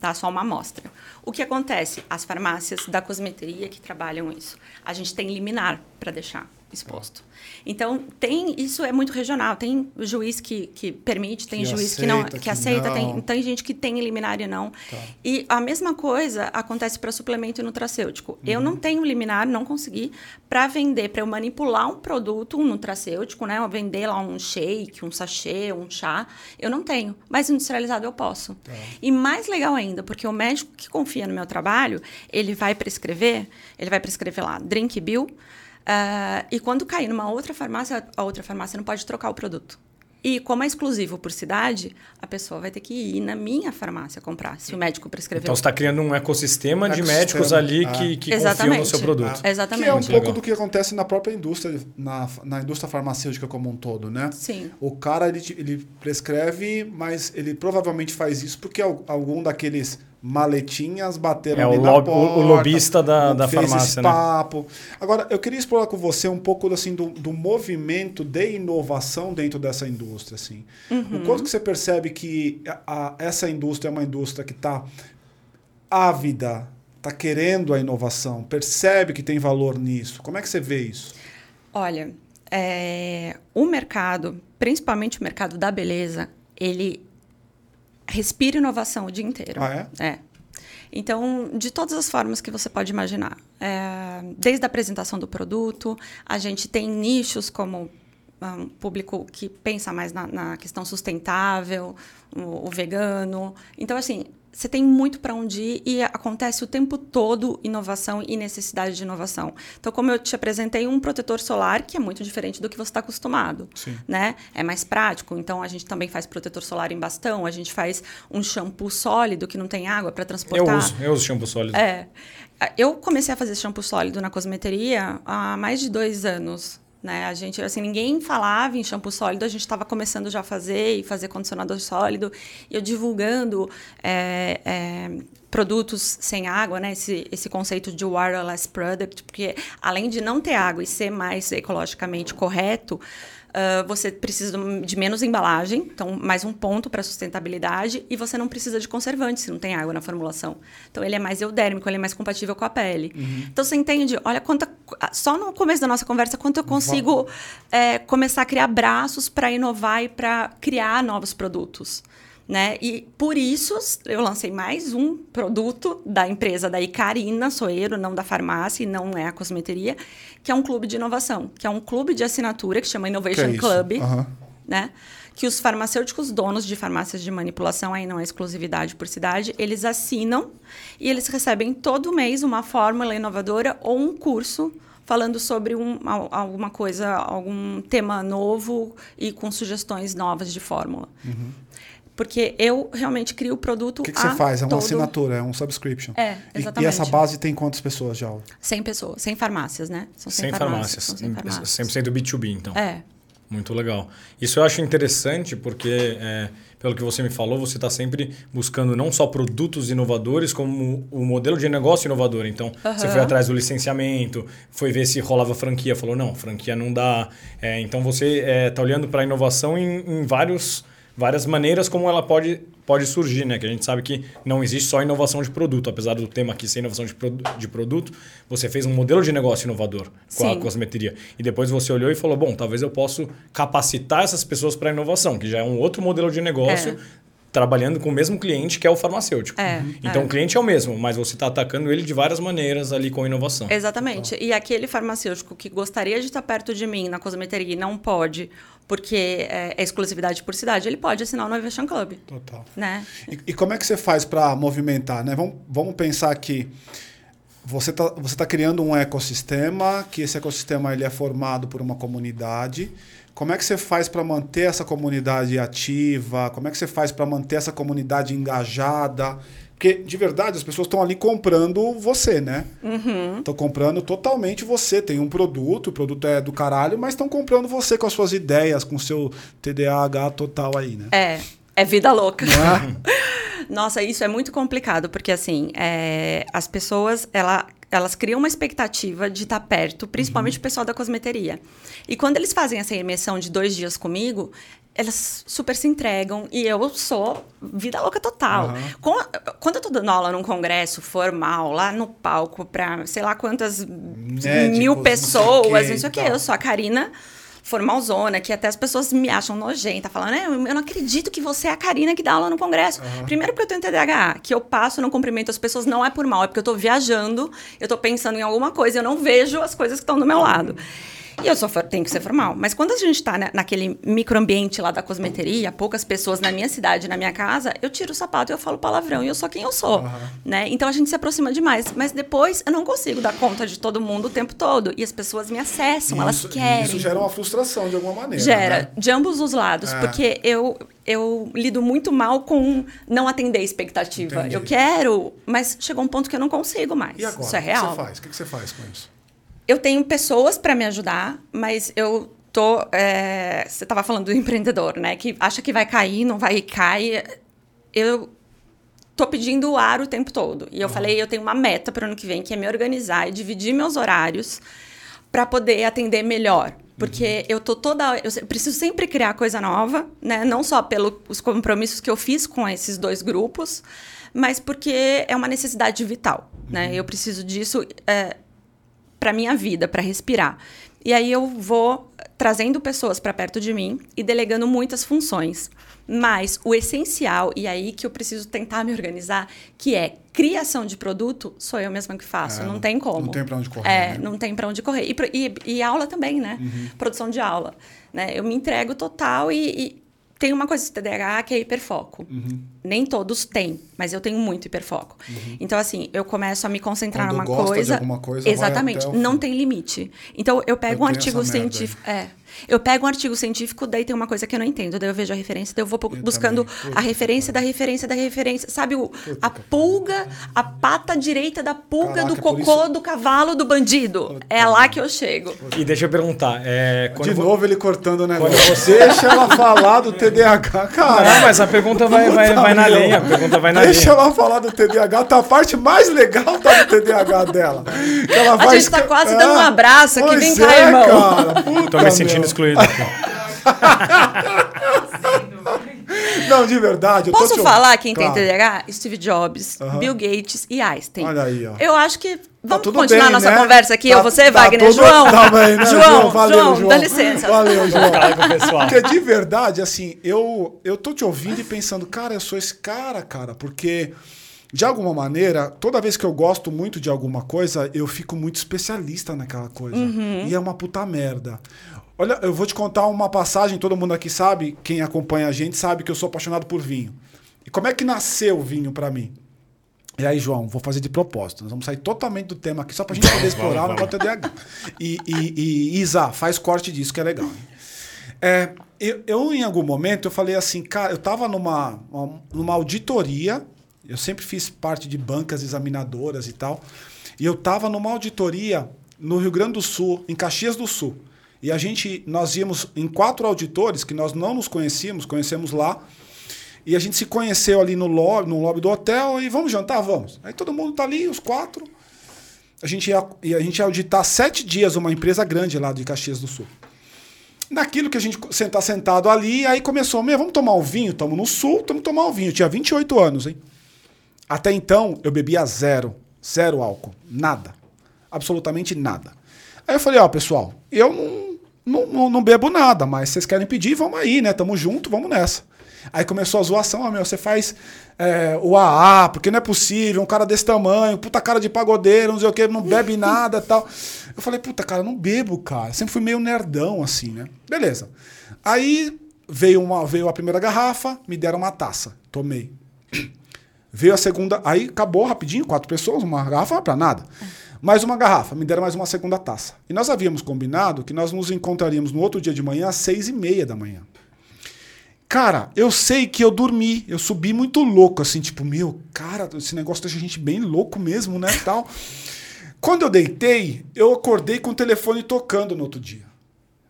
Tá? Só uma amostra. O que acontece? As farmácias da cosmeteria que trabalham isso. A gente tem liminar para deixar exposto. Então, tem isso é muito regional. Tem juiz que, que permite, tem Que juiz que não aceita, que, que aceita, não. tem, tem gente que tem liminar e não. Tá. E a mesma coisa acontece para suplemento nutracêutico. Eu Uhum. não tenho liminar, não consegui para vender, para eu manipular um produto, um nutracêutico, né? Eu vender lá um shake, um sachê, um chá, eu não tenho. Mas industrializado eu posso. Tá. E mais legal ainda, porque o médico que confia no meu trabalho, ele vai prescrever, ele vai prescrever lá drink bill, ah, e quando cair numa outra farmácia, a outra farmácia não pode trocar o produto. E como é exclusivo por cidade, a pessoa vai ter que ir na minha farmácia comprar, se o médico prescreveu. Então você está criando um ecossistema de Ecossistema, médicos ali ah. que, que confiam no seu produto. Que Exatamente. é um Muito pouco legal. do que acontece na própria indústria, na, na indústria farmacêutica como um todo, né? Sim. O cara, ele, ele prescreve, mas ele provavelmente faz isso porque al- algum daqueles maletinhas bateram É, ali o na lob- o- o porta, lobista da- da fez farmácia, esse né? papo. Agora, eu queria explorar com você um pouco assim, do, do movimento de inovação dentro dessa indústria. Assim. O quanto que você percebe que a- a- essa indústria é uma indústria que está ávida, está querendo a inovação, percebe que tem valor nisso? Como é que você vê isso? Olha, é, o mercado, principalmente o mercado da beleza, ele respira inovação o dia inteiro. Ah, é? É. Então, de todas as formas que você pode imaginar. É, desde a apresentação do produto, a gente tem nichos como ah, um público que pensa mais na, na questão sustentável, o, o vegano. Então, assim, você tem muito para onde ir e acontece o tempo todo inovação e necessidade de inovação. Então, como eu te apresentei, um protetor solar que é muito diferente do que você está acostumado. Sim. Né? É mais prático. Então, a gente também faz protetor solar em bastão, a gente faz um shampoo sólido que não tem água para Eu transportar. uso, eu uso shampoo sólido. É. Eu comecei a fazer shampoo sólido na cosmeteria há mais de dois anos. Né? A gente, assim, ninguém falava em shampoo sólido, a gente estava começando já a fazer e fazer condicionador sólido. E eu divulgando é, é, produtos sem água, né? Esse, esse conceito de wireless product, porque além de não ter água e ser mais ecologicamente correto, ah, você precisa de menos embalagem, então mais um ponto para sustentabilidade, e você não precisa de conservante se não tem água na formulação. Então ele é mais eudérmico, ele é mais compatível com a pele. Então você entende, olha quanta. Só no começo da nossa conversa, quanto eu consigo é, começar a criar braços para inovar e para criar novos produtos. Né? E por isso eu lancei mais um produto da empresa da Icarina Soeiro, não da farmácia e não é a cosmeteria, que é um clube de inovação, que é um clube de assinatura que chama Que Innovation é isso? Club, Aham. né? Que os farmacêuticos donos de farmácias de manipulação, aí não é exclusividade por cidade, eles assinam e eles recebem todo mês uma fórmula inovadora ou um curso falando sobre um, al- alguma coisa, algum tema novo e com sugestões novas de fórmula. Porque eu realmente crio o produto O que, que a você faz? É uma todo- assinatura, é um subscription. É, E- E, exatamente. essa base tem quantas pessoas já? 100 pessoas, 100 farmácias, né? São 100 Sem farmácias. São 100 farmácias. 100% B2B, então. É, Muito legal. Isso eu acho interessante porque, é, pelo que você me falou, você está sempre buscando não só produtos inovadores, como o modelo de negócio inovador. Então, você Aham. foi atrás do licenciamento, foi ver se rolava franquia, falou, não, franquia não dá. É, então, você está olhando para a inovação em, em vários, várias maneiras como ela pode, pode surgir, né? Que a gente sabe que não existe só inovação de produto. Apesar do tema aqui ser inovação de, produ- de produto, você fez um modelo de negócio inovador com a Sim. cosmeteria. E depois você olhou e falou: bom, talvez eu possa capacitar essas pessoas para inovação, que já é um outro modelo de negócio. É. Trabalhando com o mesmo cliente que é o farmacêutico. É, Então é. o cliente é o mesmo, mas você está atacando ele de várias maneiras ali com inovação. Exatamente. E aquele farmacêutico que gostaria de estar perto de mim na cosmeteria e não pode, porque é, é exclusividade por cidade, ele pode assinar o Innovation Club. Total. Né? E, e como é que você faz para movimentar? Né? Vamos, vamos pensar que você está você tá criando um ecossistema, que esse ecossistema ele é formado por uma comunidade. Como é que você faz para manter essa comunidade ativa? Como é que você faz para manter essa comunidade engajada? Porque, de verdade, as pessoas estão ali comprando você, né? Estão comprando totalmente você. Tem um produto, o produto é do caralho, mas estão comprando você com as suas ideias, com o seu TDAH total aí, né? É, é vida louca. Não é? Nossa, isso é muito complicado, porque assim, é, as pessoas, ela, elas criam uma expectativa de estar perto, principalmente Uhum. o pessoal da cosmeteria. E quando eles fazem essa imersão de dois dias comigo, elas super se entregam e eu sou vida louca total. Aham. Com- Quando eu tô dando aula num congresso formal, lá no palco, pra sei lá quantas Médicos, mil não sei o pessoas, não sei o e tal. eu sou a Karina formalzona, que até as pessoas me acham nojenta, falando, "É, eu não acredito que você é a Karina que dá aula no congresso. Primeiro porque eu tenho TDAH, que eu passo, não cumprimento as pessoas, não é por mal, é porque eu tô viajando, eu tô pensando em alguma coisa, eu não vejo as coisas que estão do meu lado. E eu só for- tenho que ser formal. Mas quando a gente tá na- naquele microambiente lá da cosmeteria, poucas pessoas na minha cidade, na minha casa, eu tiro o sapato e eu falo palavrão e eu sou quem eu sou. Né? Então a gente se aproxima demais. Mas depois eu não consigo dar conta de todo mundo o tempo todo. E as pessoas me acessam, elas Isso- querem. Isso gera uma frustração de alguma maneira. Gera, né? de ambos os lados, É. porque eu, eu lido muito mal com não atender a expectativa. Entendi. Eu quero, mas chegou um ponto que eu não consigo mais. E agora? Isso é O que real. você faz? O que você faz com isso? Eu tenho pessoas para me ajudar, mas eu tô. é, você estava falando do empreendedor, né? Que acha que vai cair, não vai cair. Eu tô pedindo o ar o tempo todo. E eu falei, eu tenho uma meta para o ano que vem, que é me organizar e dividir meus horários para poder atender melhor. Porque eu tô toda. Eu preciso sempre criar coisa nova, né? Não só pelos compromissos que eu fiz com esses dois grupos, mas porque é uma necessidade vital, né? Eu preciso disso. é, para minha vida, para respirar. E aí eu vou trazendo pessoas para perto de mim e delegando muitas funções. Mas o essencial, e aí que eu preciso tentar me organizar, que é criação de produto, sou eu mesma que faço. É, não não- tem como. não tem pra onde correr, É, né? não tem para onde correr. E, e- e aula também, né? Uhum. Produção de aula. Né? Eu me entrego total e, e tem uma coisa de TDAH que é hiperfoco. Uhum. Nem todos têm, mas eu tenho muito hiperfoco. Então, assim, eu começo a me concentrar Quando numa gosta de coisa. alguma coisa, Exatamente. Não fim. tem limite. Então, eu pego Eu um artigo científico. É. Eu pego um artigo científico, daí tem uma coisa que eu não entendo. Daí eu vejo a referência, daí eu vou Eu buscando também. A referência da referência da referência. Sabe, o, a pulga, a pata direita da pulga Caraca, do é cocô isso- do cavalo do bandido. É lá que eu chego. E deixa eu perguntar, é, De vo- novo ele cortando o negócio. Quando você- Deixa ela falar do TDAH, cara. Não, mas a pergunta vai, vai, vai na linha. A pergunta vai na Deixa linha. ela falar do TDAH, tá a parte mais legal tá do TDAH dela. Que ela A vai gente tá quase dando um abraço aqui, Pois vem cá, é, irmão. Cara. Puta, Tô me sentindo. Excluído aqui. Não, de verdade. eu tô Posso te- falar quem Claro. tem TDAH? Steve Jobs. Bill Gates e Einstein. Olha aí, ó. Eu acho que. Vamos tudo continuar bem, nossa né? conversa aqui, Tá- eu, você, tá Wagner, tudo- João. tá bem, né, João, Valeu, João, João. dá licença. Valeu, João. Porque de verdade, assim, eu, eu tô te ouvindo e pensando, cara, eu sou esse cara, cara, porque de alguma maneira, toda vez que eu gosto muito de alguma coisa, eu fico muito especialista naquela coisa. E é uma puta merda. Olha, eu vou te contar uma passagem, todo mundo aqui sabe, quem acompanha a gente sabe que eu sou apaixonado por vinho. E como é que nasceu o vinho pra mim? E aí, João, vou fazer de propósito. Nós vamos sair totalmente do tema aqui, só pra gente poder explorar vamos. negócio do TDAH. E, e, e Isa, faz corte disso, que é legal. É, eu, eu, em algum momento, eu falei assim, cara, eu tava numa, uma- numa auditoria, eu sempre fiz parte de bancas examinadoras e tal, e eu tava numa auditoria no Rio Grande do Sul, em Caxias do Sul. E a gente, nós íamos em quatro auditores que nós não nos conhecíamos, conhecemos lá, e a gente se conheceu ali no lobby, no lobby do hotel e vamos jantar, vamos. Aí todo mundo tá ali, os quatro. A gente ia, a gente ia auditar sete dias uma empresa grande lá de Caxias do Sul. Naquilo que a gente sentar sentado ali, aí começou, meu, vamos tomar um vinho? Estamos no sul, vamos tomar um vinho. Eu tinha 28 anos, hein? Até então, eu bebia zero. Zero álcool. Nada. Absolutamente nada. Aí eu falei, ó, pessoal, eu não, não, não, não bebo nada, mas vocês querem pedir, vamos aí, né? Tamo junto, vamos nessa. Aí começou a zoação, ó, meu, você faz é, o AA, porque não é possível, um cara desse tamanho, puta cara de pagodeiro, não sei o que, não bebe nada tal. Eu falei, puta, cara, não bebo, cara. Sempre fui meio nerdão, assim, né? Beleza. Aí veio, uma, veio a primeira garrafa, me deram uma taça. Tomei. Veio a segunda, aí acabou rapidinho, quatro pessoas, uma garrafa pra nada. Mais uma garrafa, me deram mais uma segunda taça. E nós havíamos combinado que nós nos encontraríamos no outro dia de manhã às seis e meia da manhã. Cara, eu sei que eu dormi, eu subi muito louco, assim, tipo, meu, cara, esse negócio deixa a gente bem louco mesmo, né, tal. Quando eu deitei, eu acordei com o telefone tocando no outro dia.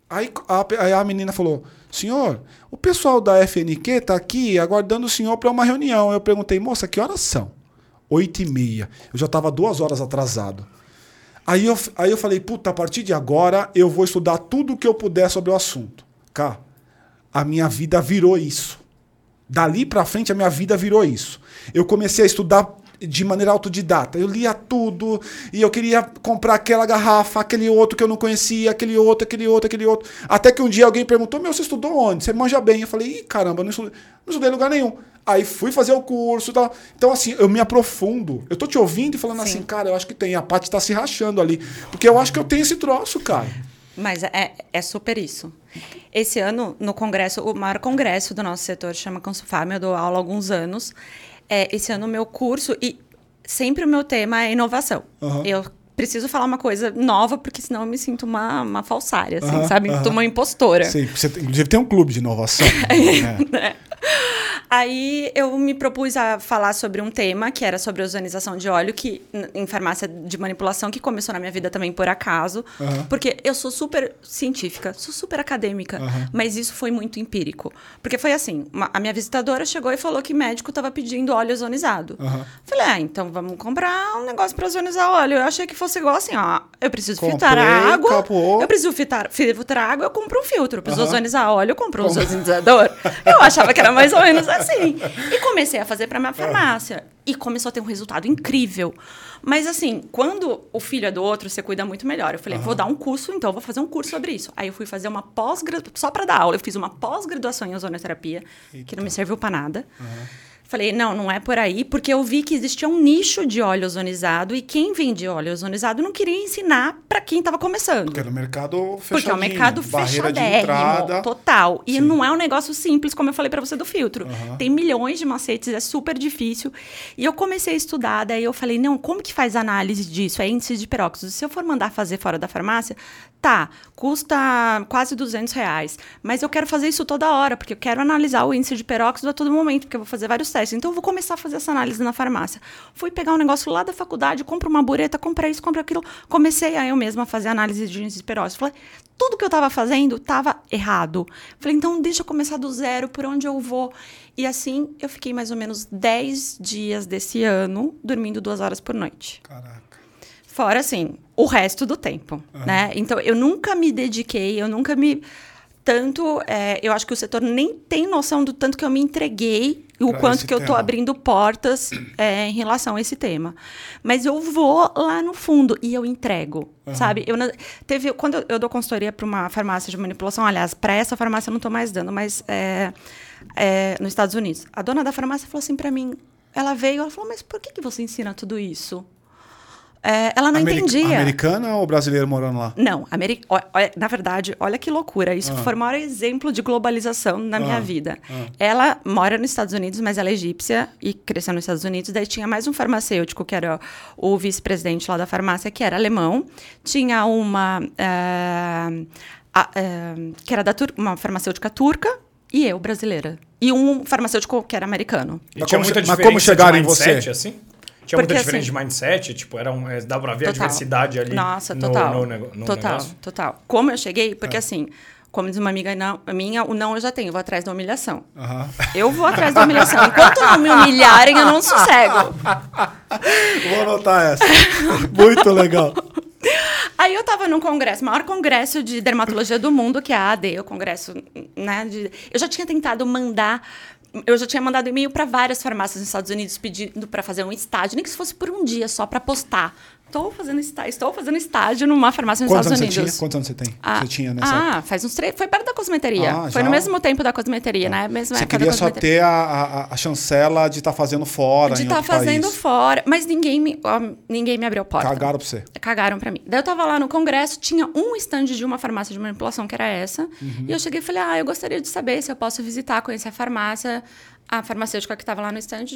Aí a, aí a menina falou: Senhor, o pessoal da FNQ tá aqui aguardando o senhor para uma reunião. Eu perguntei, moça, que horas são? Oito e meia. Eu já estava duas horas atrasado. Aí eu, aí eu falei, puta, a partir de agora eu vou estudar tudo o que eu puder sobre o assunto. Cara, a minha vida virou isso. Dali pra frente a minha vida virou isso. Eu comecei a estudar de maneira autodidata. Eu lia tudo e eu queria comprar aquela garrafa, aquele outro que eu não conhecia, aquele outro, aquele outro, aquele outro. Até que um dia alguém perguntou: Meu, você estudou onde? Você manja bem? Eu falei: Ih, caramba, não estudei, não estudei em lugar nenhum. Aí fui fazer o curso e tal. Então, assim, eu me aprofundo. Eu tô te ouvindo e falando Sim. assim, cara, eu acho que tem. A Paty tá se rachando ali. Porque eu acho que eu tenho esse troço, cara. Mas é, é super isso. Esse ano, no congresso, o maior congresso do nosso setor chama Consufam, eu dou aula há alguns anos. É, esse ano, o meu curso, e sempre o meu tema é inovação. Aham. Eu preciso falar uma coisa nova, porque senão eu me sinto uma, uma falsária, assim, Aham, sabe? aham. Tô uma impostora. Sim, você, tem- inclusive tem um clube de inovação. né? Aí eu me propus a falar sobre um tema que era sobre ozonização de óleo, que em farmácia de manipulação, que começou na minha vida também por acaso. Aham. Porque eu sou super científica, sou super acadêmica, Aham. mas isso foi muito empírico. Porque foi assim: uma- a minha visitadora chegou e falou que médico estava pedindo óleo ozonizado. Aham. Falei, ah, então vamos comprar um negócio para ozonizar óleo. Eu achei que fosse igual assim, ó. Eu preciso Comprei, filtrar a água. acabou. Eu preciso filtrar, filtrar água, eu compro um filtro. Eu preciso ozonizar óleo, eu compro um ozonizador. Eu achava que era mais ou menos assim. E comecei a fazer para minha farmácia. E começou a ter um resultado incrível. Mas assim, quando o filho é do outro, você cuida muito melhor. Eu falei, vou dar um curso, então eu vou fazer um curso sobre isso. Aí eu fui fazer uma pós-graduação, só para dar aula, eu fiz uma pós-graduação em ozonoterapia, que não me serviu para nada. Falei, não, não é por aí, porque eu vi que existia um nicho de óleo ozonizado e quem vendia óleo ozonizado não queria ensinar para quem estava começando. Porque era um mercado fechadinho. Porque é um mercado fechadérrimo, total. E Sim. não é um negócio simples, como eu falei pra você do filtro. Aham. Tem milhões de macetes, é super difícil. E eu comecei a estudar, daí eu falei, não, como que faz análise disso? É índice de peróxido. Se eu for mandar fazer fora da farmácia, tá, custa quase 200 reais. Mas eu quero fazer isso toda hora, porque eu quero analisar o índice de peróxido a todo momento, porque eu vou fazer vários testes. Então eu vou começar a fazer essa análise na farmácia. Fui pegar um negócio lá da faculdade, compro uma bureta, comprei isso, comprei aquilo. Comecei a eu mesma a fazer análise de índice de peróxido. Falei, tudo que eu estava fazendo estava errado. Falei, então deixa eu começar do zero, por onde eu vou. E assim, eu fiquei mais ou menos 10 dias desse ano dormindo duas horas por noite. Caraca. Fora, assim, o resto do tempo, né? Então, eu nunca me dediquei, eu nunca me... Tanto, é, eu acho que o setor nem tem noção do tanto que eu me entreguei e o Pra quanto que eu tema. abrindo portas é, em relação a esse tema. Mas eu vou lá no fundo e eu entrego, sabe? Eu teve quando eu, eu dou consultoria para uma farmácia de manipulação, aliás, para essa farmácia eu não estou mais dando, mas é, é, nos Estados Unidos, a dona da farmácia falou assim para mim, ela veio, ela falou, mas por que, que você ensina tudo isso? É, ela não Ameri- entendia. Americana ou brasileiro morando lá? Não, ameri- ó- ó- na verdade, olha que loucura. Isso foi o maior exemplo de globalização na minha Ah, vida. ah. Ela mora nos Estados Unidos, mas ela é egípcia e cresceu nos Estados Unidos. Daí tinha mais um farmacêutico, que era o vice-presidente lá da farmácia, que era alemão. Tinha uma. a- eh, que era da Tur- uma farmacêutica turca e eu, brasileira. E um farmacêutico que era americano. E Mas tinha como muita mas diferença como chegaram de em você? assim? Tinha muita Porque, diferença assim, de mindset? Tipo, era um, é, dá pra ver a Total. diversidade ali Nossa, no, total. no, nego- no total, negócio? total. Como eu cheguei? Porque assim, como diz uma amiga não, minha, o não eu já tenho, eu vou atrás da humilhação. Eu vou atrás da humilhação. Enquanto não me humilharem, eu não sossego. Vou anotar essa. Muito legal. Aí eu tava num congresso, maior congresso de dermatologia do mundo, que é a AD, o congresso, né? de- eu já tinha tentado mandar. Eu já tinha mandado e-mail para várias farmácias nos Estados Unidos pedindo para fazer um estágio, nem que se fosse por um dia só para postar. Estou fazendo estágio, estou fazendo estágio numa farmácia nos Quantos anos Estados você Unidos. tinha? Quantos anos você tem? Ah, você tinha nessa ah, faz uns três. Foi perto da cosmeteria. Ah, foi já? no mesmo tempo da cosmeteria, né? Mesma Você queria só ter a, a, a chancela de estar fazendo fora de estar outro fazendo país. fora. Mas ninguém me, ó, ninguém me abriu porta. Cagaram pra você. Cagaram pra mim. Daí eu tava lá no congresso, tinha um stand de uma farmácia de manipulação, que era essa. Uhum. E eu cheguei e falei, ah, eu gostaria de saber se eu posso visitar, conhecer a farmácia. A farmacêutica que tava lá no stand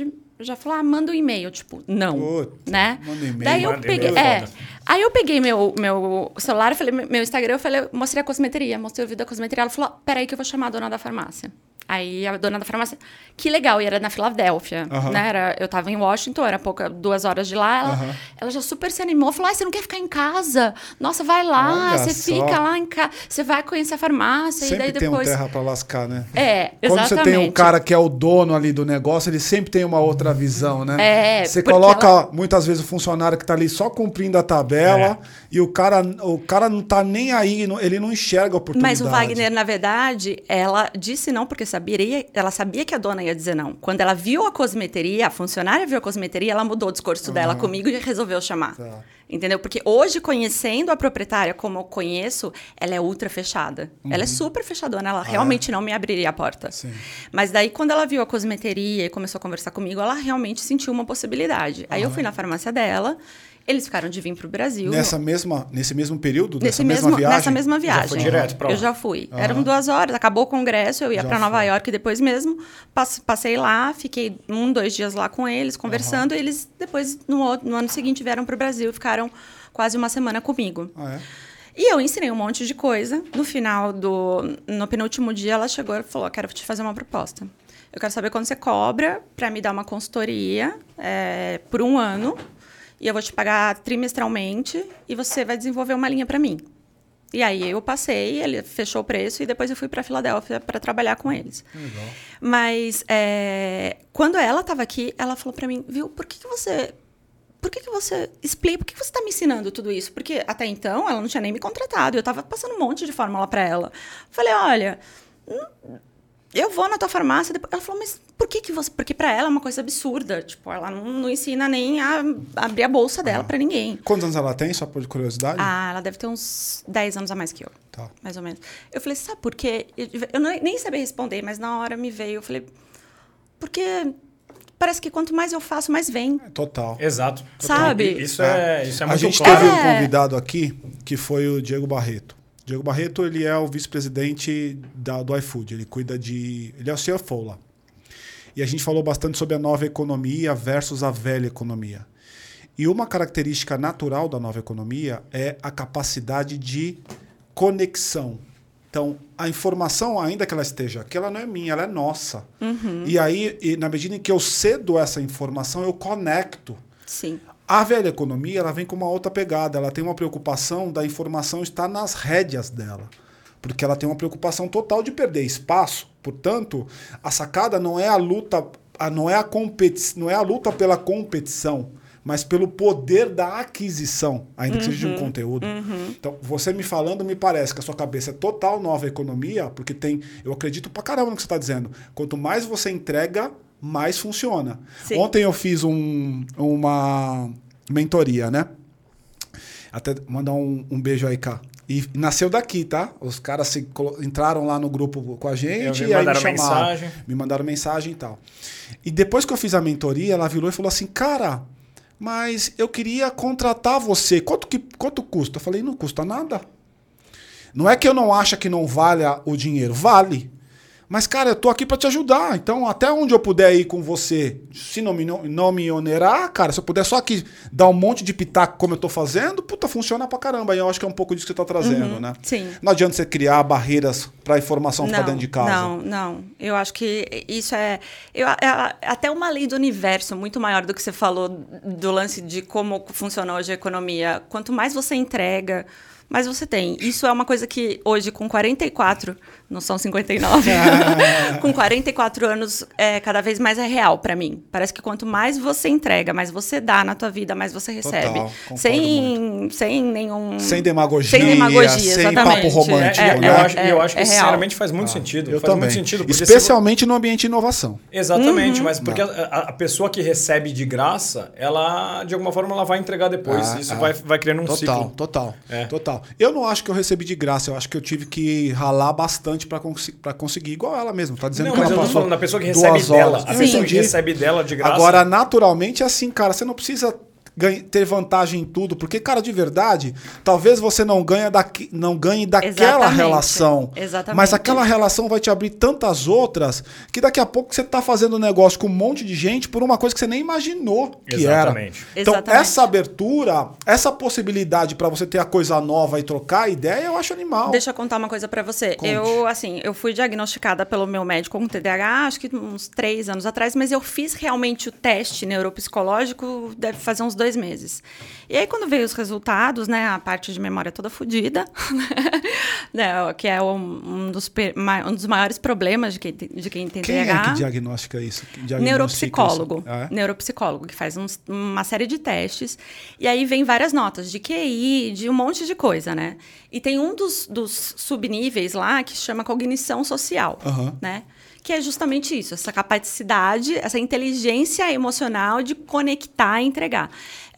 já falou, ah, manda um e-mail. Tipo, não, Putz, né? manda um e-mail. Daí eu Manda peguei, é, foda. Aí eu peguei meu, meu celular, falei, meu Instagram, eu falei, mostrei a cosmeteria, mostrei o vídeo da cosmeteria. Ela falou, peraí que eu vou chamar a dona da farmácia. Aí a dona da farmácia, que legal, e era na Filadélfia, Aham. né? Era, eu tava em Washington, era pouca, duas horas de lá. Ela, Aham. ela já super se animou, falou, ah, você não quer ficar em casa? Nossa, vai lá, Olha você só. fica lá em casa, você vai conhecer a farmácia, Sempre e daí tem um depois... terra pra lascar, né? É, Quando exatamente. você tem um cara que é o dono ali do negócio, ele sempre tem uma outra visão, né? É, Você coloca muitas vezes o funcionário que tá ali só cumprindo a tabela. Dela e o cara, o cara não tá nem aí, não- ele não enxerga a oportunidade. Mas o Wagner, na verdade, ela disse não porque saberia, ela sabia que a dona ia dizer não. Quando ela viu a cosmeteria, a funcionária viu a cosmeteria, ela mudou o discurso dela comigo e resolveu chamar. Tá. Entendeu? Porque hoje, conhecendo a proprietária como eu conheço, ela é ultra fechada. Ela é super fechadona, ela realmente não me abriria a porta. Sim. Mas daí, quando ela viu a cosmeteria e começou a conversar comigo, ela realmente sentiu uma possibilidade. Aí eu fui na farmácia dela, eles ficaram de vir pro Brasil. Nessa mesma, nesse mesmo período, Nesse nessa mesma mesmo, viagem? nessa mesma viagem. foi direto pra lá? Eu já fui. Eram duas horas, acabou o congresso, eu ia Já para Nova. York depois mesmo. Pass- Passei lá, fiquei um, dois dias lá com eles, conversando. E eles, depois, no, outro- no ano seguinte, vieram para o Brasil, ficaram quase uma semana comigo. Ah, é? E eu ensinei um monte de coisa. No final do. No penúltimo dia, ela chegou e falou: Quero te fazer uma proposta. Eu quero saber quando você cobra para me dar uma consultoria é, por um ano. E eu vou te pagar trimestralmente. E você vai desenvolver uma linha para mim. E aí eu passei, ele fechou o preço e depois eu fui para Filadélfia para trabalhar com eles. Mas é, quando ela estava aqui, ela falou para mim, viu, por que, que você por que, que você explica, por que, que você está me ensinando tudo isso? Porque até então ela não tinha nem me contratado, eu estava passando um monte de fórmula para ela. Falei, olha, eu vou na tua farmácia. Depois... Ela falou, mas por que, que você. Porque para ela é uma coisa absurda. Tipo, ela não, não ensina nem a abrir a bolsa dela para ninguém. Quantos anos ela tem, só por curiosidade? Ah, ela deve ter uns 10 anos a mais que eu. Tá. Mais ou menos. Eu falei, sabe por quê? Eu- não- nem sabia responder, mas na hora me veio. Eu falei, porque parece que quanto mais eu faço, mais vem. Então, Total. Exato. Sabe? Isso é, isso é a muito gente claro. teve um É. convidado aqui que foi o Diego Barreto. Diego Barreto, ele é o vice-presidente do iFood. Ele cuida de. Ele é o CFO lá. E a gente falou bastante sobre a nova economia versus a velha economia. E uma característica natural da nova economia é a capacidade de conexão. Então, a informação, ainda que ela esteja aqui, ela não é minha, ela é nossa. E aí, e na medida em que eu cedo essa informação, eu conecto. Sim. A velha economia ela vem com uma outra pegada. Ela tem uma preocupação da informação estar nas rédeas dela. Porque ela tem uma preocupação total de perder espaço. Portanto, a sacada não é a luta, não é a competi não é a luta pela competição, mas pelo poder da aquisição, ainda que seja de um conteúdo. Então, você me falando, me parece que a sua cabeça é total nova economia, porque tem, eu acredito pra caramba no que você está dizendo. Quanto mais você entrega, mais funciona. Sim. Ontem eu fiz um- uma mentoria, né? Até mandar um, um beijo aí, cá. E nasceu daqui, tá? Os caras se entraram lá no grupo com a gente vi, e aí me mandaram chamaram. mensagem. Me mandaram mensagem e tal. E depois que eu fiz a mentoria, ela virou e falou assim: Cara, mas eu queria contratar você. Quanto, que, quanto custa? Eu falei: Não custa nada. Não é que eu não acho que não valha o dinheiro, vale. Mas, cara, eu tô aqui para te ajudar. Então, até onde eu puder ir com você, se não me, não me onerar, cara, se eu puder só aqui dar um monte de pitaco como eu tô fazendo, puta, funciona pra caramba. E eu acho que é um pouco disso que você tá trazendo, né? sim. Não adianta você criar barreiras pra informação ficar Não, dentro de casa. Não, não. Eu acho que isso é, eu, é até uma lei do universo muito maior do que você falou do lance de como funciona hoje a economia. Quanto mais você entrega, mais você tem. Isso é uma coisa que hoje, com 44, não são 59, com 44 anos, é, cada vez mais é real para mim. Parece que quanto mais você entrega, mais você dá na tua vida, mais você recebe. Total, sem, sem nenhum. Sem demagogia, Sem demagogia, sem exatamente. papo romântico, É, né? eu acho, é, eu acho que é sinceramente faz muito sentido. Eu faz também. muito sentido. Especialmente no ambiente de inovação. Exatamente, mas porque a, a pessoa que recebe de graça, ela, de alguma forma, ela vai entregar depois. Ah, Isso ah. vai, vai criando um Total, ciclo. total, É. total. Eu não acho que eu recebi de graça, eu acho que eu tive que ralar bastante pra consi- pra conseguir, igual ela mesma, tá dizendo Não, que mas ela eu tô falando da pessoa que recebe dela. horas. A pessoa que recebe dela de graça. Agora, naturalmente é assim, cara, você não precisa ganha- ter vantagem em tudo, porque, cara, de verdade, talvez você não, ganha daqui, não ganhe daquela Exatamente. relação. Exatamente. Mas aquela relação vai te abrir tantas outras que daqui a pouco você tá fazendo negócio com um monte de gente por uma coisa que você nem imaginou que Exatamente. era. Então, Exatamente. essa abertura, essa possibilidade pra você ter a coisa nova e trocar a ideia, eu acho animal. Deixa eu contar uma coisa pra você. Conte. Eu, assim, eu fui diagnosticada pelo meu médico com TDAH, acho que uns três anos atrás, mas eu fiz realmente o teste neuropsicológico, deve fazer uns dois meses. E aí, quando veio os resultados, né, a parte de memória toda fodida, né, que é um, um, dos, um dos maiores problemas de quem, de quem tem quem TDAH. é que diagnostica isso? Que neuropsicólogo. Isso? Ah, é? Neuropsicólogo, que faz uns, uma série de testes. E aí vem várias notas de QI, de um monte de coisa, né? E tem um dos, dos subníveis lá que chama cognição social, Aham. né? Que é justamente isso, essa capacidade, essa inteligência emocional de conectar e entregar.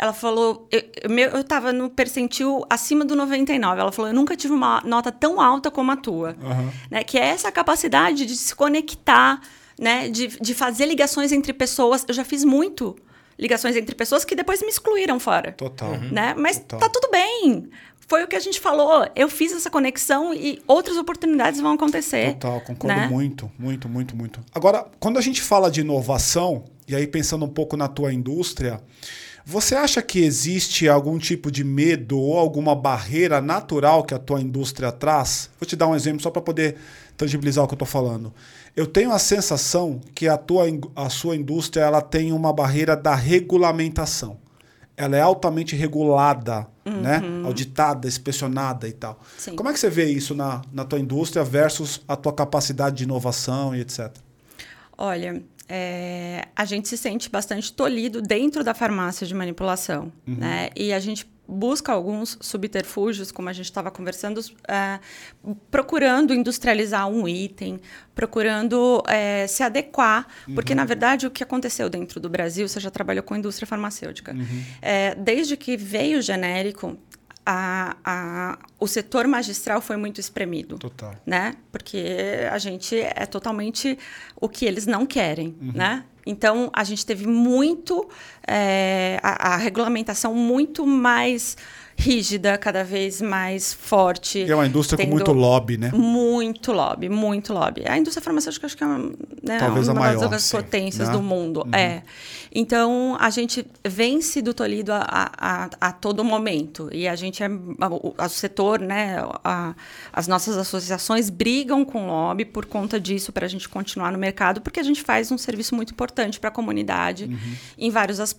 Ela falou, eu, eu, meu- eu tava no percentil acima do 99. Ela falou, eu nunca tive uma nota tão alta como a tua. Aham. Né? Que é essa capacidade de se conectar, né? De, de fazer ligações entre pessoas. Eu já fiz muito ligações entre pessoas que depois me excluíram fora. Total. Né? Mas Total. tá tudo bem. Foi o que a gente falou. Eu fiz essa conexão e outras oportunidades vão acontecer. Total, concordo né? muito, muito, muito, muito. Agora, quando a gente fala de inovação, e aí pensando um pouco na tua indústria, você acha que existe algum tipo de medo ou alguma barreira natural que a tua indústria traz? Vou te dar um exemplo só para poder tangibilizar o que eu estou falando. Eu tenho a sensação que a, tua, a sua indústria ela tem uma barreira da regulamentação. Ela é altamente regulada, né? auditada, inspecionada e tal. Sim. Como é que você vê isso na, na tua indústria versus a tua capacidade de inovação e etc? Olha, é, a gente se sente bastante tolhido dentro da farmácia de manipulação, né? E a gente busca alguns subterfúgios, como a gente estava conversando, é, procurando industrializar um item, procurando é, se adequar, porque na verdade o que aconteceu dentro do Brasil, você já trabalhou com indústria farmacêutica, É, desde que veio o genérico, a- a- o setor magistral foi muito espremido Total. né? Porque a gente é totalmente o que eles não querem, né? Então a gente teve muito é, a, a regulamentação muito mais rígida, cada vez mais forte. E é uma indústria com muito lobby, né? Muito lobby, muito lobby. A indústria farmacêutica acho que é uma, né, Talvez a uma maior, das sim, potências né? do mundo. É. Então, a gente vence do tolhido a, a, a, a todo momento. E a gente é. O, setor, né? a- as nossas associações brigam com o lobby por conta disso, para a gente continuar no mercado, porque a gente faz um serviço muito importante para a comunidade em vários aspectos.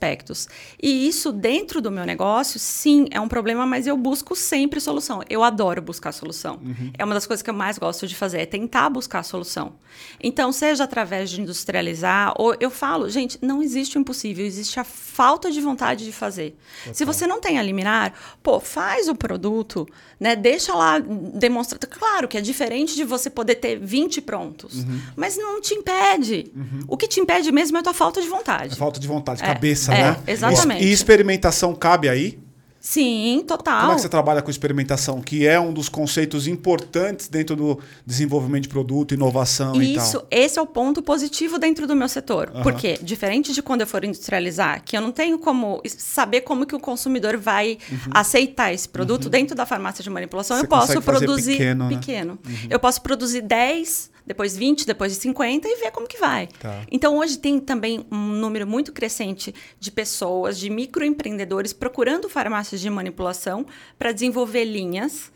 E isso, dentro do meu negócio, sim, é um problema, mas eu busco sempre solução. Eu adoro buscar solução. É uma das coisas que eu mais gosto de fazer, é tentar buscar solução. Então, seja através de industrializar, ou eu falo, gente, não existe o impossível, existe a falta de vontade de fazer. Se você não tem a liminar, pô, faz o produto, né? Deixa lá demonstrar. Claro que é diferente de você poder ter 20 prontos, mas não te impede. O que te impede mesmo é a tua falta de vontade. É falta de vontade, É, cabeça, é, né? exatamente. E experimentação cabe aí? Sim, total. Como é que você trabalha com experimentação? Que é um dos conceitos importantes dentro do desenvolvimento de produto, inovação e Isso, tal. esse é o ponto positivo dentro do meu setor. Porque, diferente de quando eu for industrializar, que eu não tenho como saber como que o consumidor vai aceitar esse produto, dentro da farmácia de manipulação, Uhum. Você eu posso consegue fazer produzir pequeno, né? pequeno. Eu posso produzir 10, depois 20, depois 50 e ver como que vai. Tá. Então, hoje tem também um número muito crescente de pessoas, de microempreendedores procurando farmácias de manipulação para desenvolver linhas.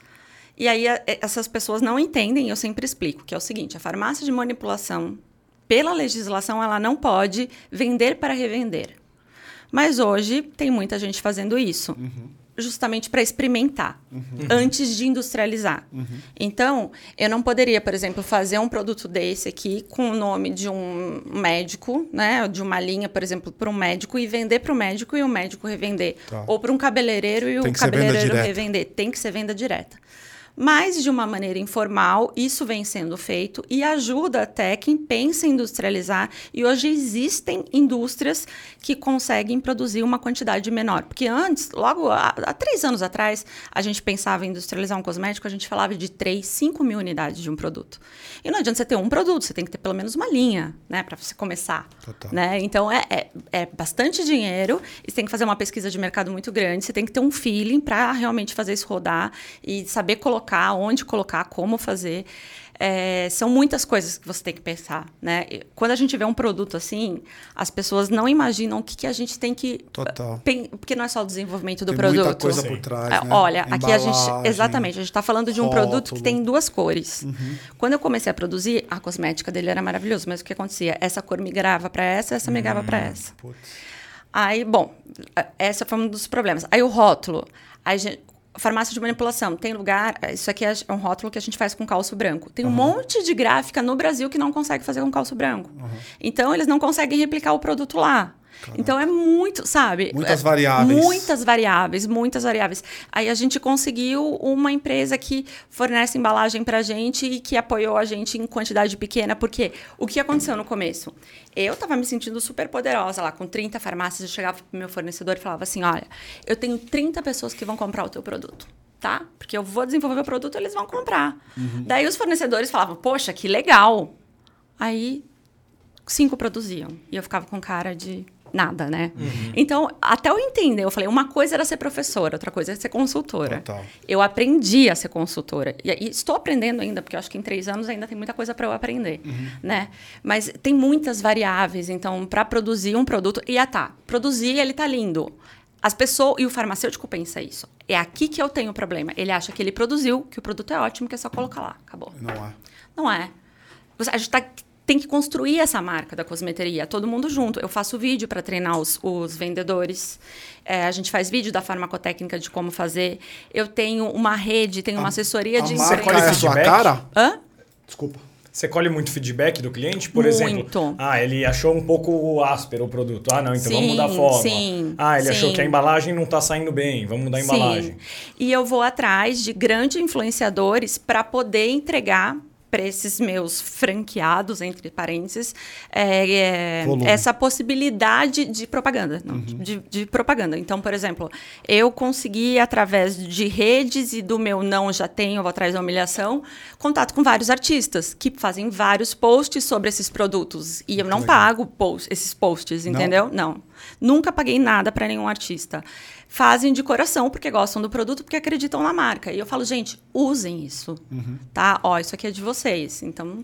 E aí, a- e- essas pessoas não entendem, eu sempre explico, que é o seguinte: a farmácia de manipulação, pela legislação, ela não pode vender para revender. Mas hoje tem muita gente fazendo isso. Justamente para experimentar, antes de industrializar. Então, eu não poderia, por exemplo, fazer um produto desse aqui com o nome de um médico, né? De uma linha, por exemplo, para um médico e vender para o médico e o médico revender. Tá. Ou para um cabeleireiro e Tem o cabeleireiro revender. Tem que ser venda direta. Mas, de uma maneira informal, isso vem sendo feito e ajuda até quem pensa em industrializar. E hoje existem indústrias que conseguem produzir uma quantidade menor. Porque antes, logo há, há três anos atrás, a gente pensava em industrializar um cosmético, a gente falava de 3, 5 mil unidades de um produto. E não adianta você ter um produto, você tem que ter pelo menos uma linha, né, para você começar. Total. Né? Então é, é, é bastante dinheiro, e você tem que fazer uma pesquisa de mercado muito grande, você tem que ter um feeling para realmente fazer isso rodar e saber colocar, onde colocar, como fazer. É, são muitas coisas que você tem que pensar, né? Quando a gente vê um produto assim, as pessoas não imaginam o que, que a gente tem que Total. pen- porque não é só o desenvolvimento do Tem produto. muita coisa Sim. por trás, É, né? Olha, aqui a gente. Embalagem, Exatamente, a gente está falando de um produto que rótulo. tem duas cores. Quando eu comecei a produzir, a cosmética dele era maravilhosa, mas o que acontecia? Essa cor migrava para essa, essa migrava para essa. Putz. Aí, bom, esse foi um dos problemas. Aí o rótulo. Aí, gente, farmácia de manipulação, tem lugar. Isso aqui é um rótulo que a gente faz com calço branco. Tem um monte de gráfica no Brasil que não consegue fazer com calço branco. Então, eles não conseguem replicar o produto lá. Então é muito, sabe? Muitas variáveis. Muitas variáveis, muitas variáveis. Aí a gente conseguiu uma empresa que fornece embalagem pra gente e que apoiou a gente em quantidade pequena, porque o que aconteceu no começo? Eu tava me sentindo super poderosa lá, com 30 farmácias, eu chegava pro meu fornecedor e falava assim: olha, eu tenho 30 pessoas que vão comprar o teu produto. Tá? Porque eu vou desenvolver o produto, eles vão comprar. Daí os fornecedores falavam, poxa, que legal. Aí cinco produziam. E eu ficava com cara de nada, né? Então, até eu entender, eu falei, uma coisa era ser professora, outra coisa era ser consultora. Total. Eu aprendi a ser consultora. E, e estou aprendendo ainda, porque eu acho que em três anos ainda tem muita coisa para eu aprender, né? Mas tem muitas variáveis, então, para produzir um produto... E ah, tá, produzir, ele tá lindo. As pessoas... E o farmacêutico pensa isso. É aqui que eu tenho o problema. Ele acha que ele produziu, que o produto é ótimo, que é só colocar lá. Acabou. Não é. Não é. Você- A gente tá- tem que construir essa marca da cosmeteria, todo mundo junto. Eu faço vídeo para treinar os, os vendedores. É, a gente faz vídeo da farmacotécnica de como fazer. Eu tenho uma rede, tenho uma assessoria de a Você colhe é a sua feedback? cara? Hã? Desculpa. Você colhe muito feedback do cliente, por Muito. exemplo? Ah, ele achou um pouco áspero o produto. Ah, não, então vamos Sim, mudar a forma. sim, ah, ele achou sim. que a embalagem não está saindo bem, vamos mudar a embalagem. Sim. E eu vou atrás de grandes influenciadores para poder entregar para esses meus franqueados, entre parênteses, é, é, essa possibilidade de propaganda. não, de, de propaganda. Então, por exemplo, eu consegui, através de redes e do meu não já tenho, vou atrás da humilhação, contato com vários artistas que fazem vários posts sobre esses produtos. E eu não pago post- esses posts, Não? entendeu? Não. Nunca paguei nada para nenhum artista. Fazem de coração porque gostam do produto, porque acreditam na marca. E eu falo, gente, usem isso, tá? Ó, isso aqui é de vocês. Então,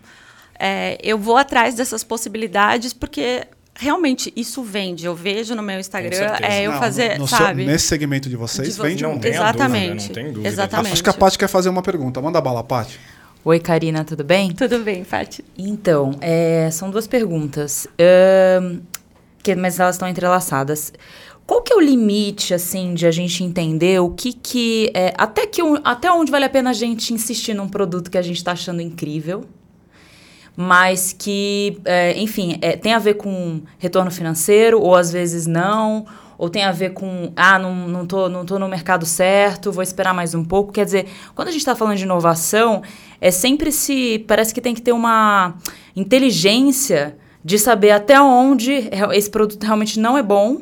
é, eu vou atrás dessas possibilidades porque realmente isso vende. Eu vejo no meu Instagram, é eu Não, fazer, no seu- sabe? nesse segmento de vocês, De vo- vende Não tem a Exatamente. dúvida, não tem dúvida. Exatamente. Acho que a Paty quer fazer uma pergunta. Manda bala, Paty. Oi, Karina, tudo bem? Tudo bem, Paty? Então, é, são duas perguntas, que, mas elas estão entrelaçadas. Qual que é o limite, assim, de a gente entender o que que... é, até, que até onde vale a pena a gente insistir num produto que a gente está achando incrível, mas que, é, enfim, é, tem a ver com retorno financeiro, ou às vezes não, ou tem a ver com, ah, não, não, tô, não tô no mercado certo, vou esperar mais um pouco. Quer dizer, quando a gente está falando de inovação, é sempre se. Parece que tem que ter uma inteligência de saber até onde esse produto realmente não é bom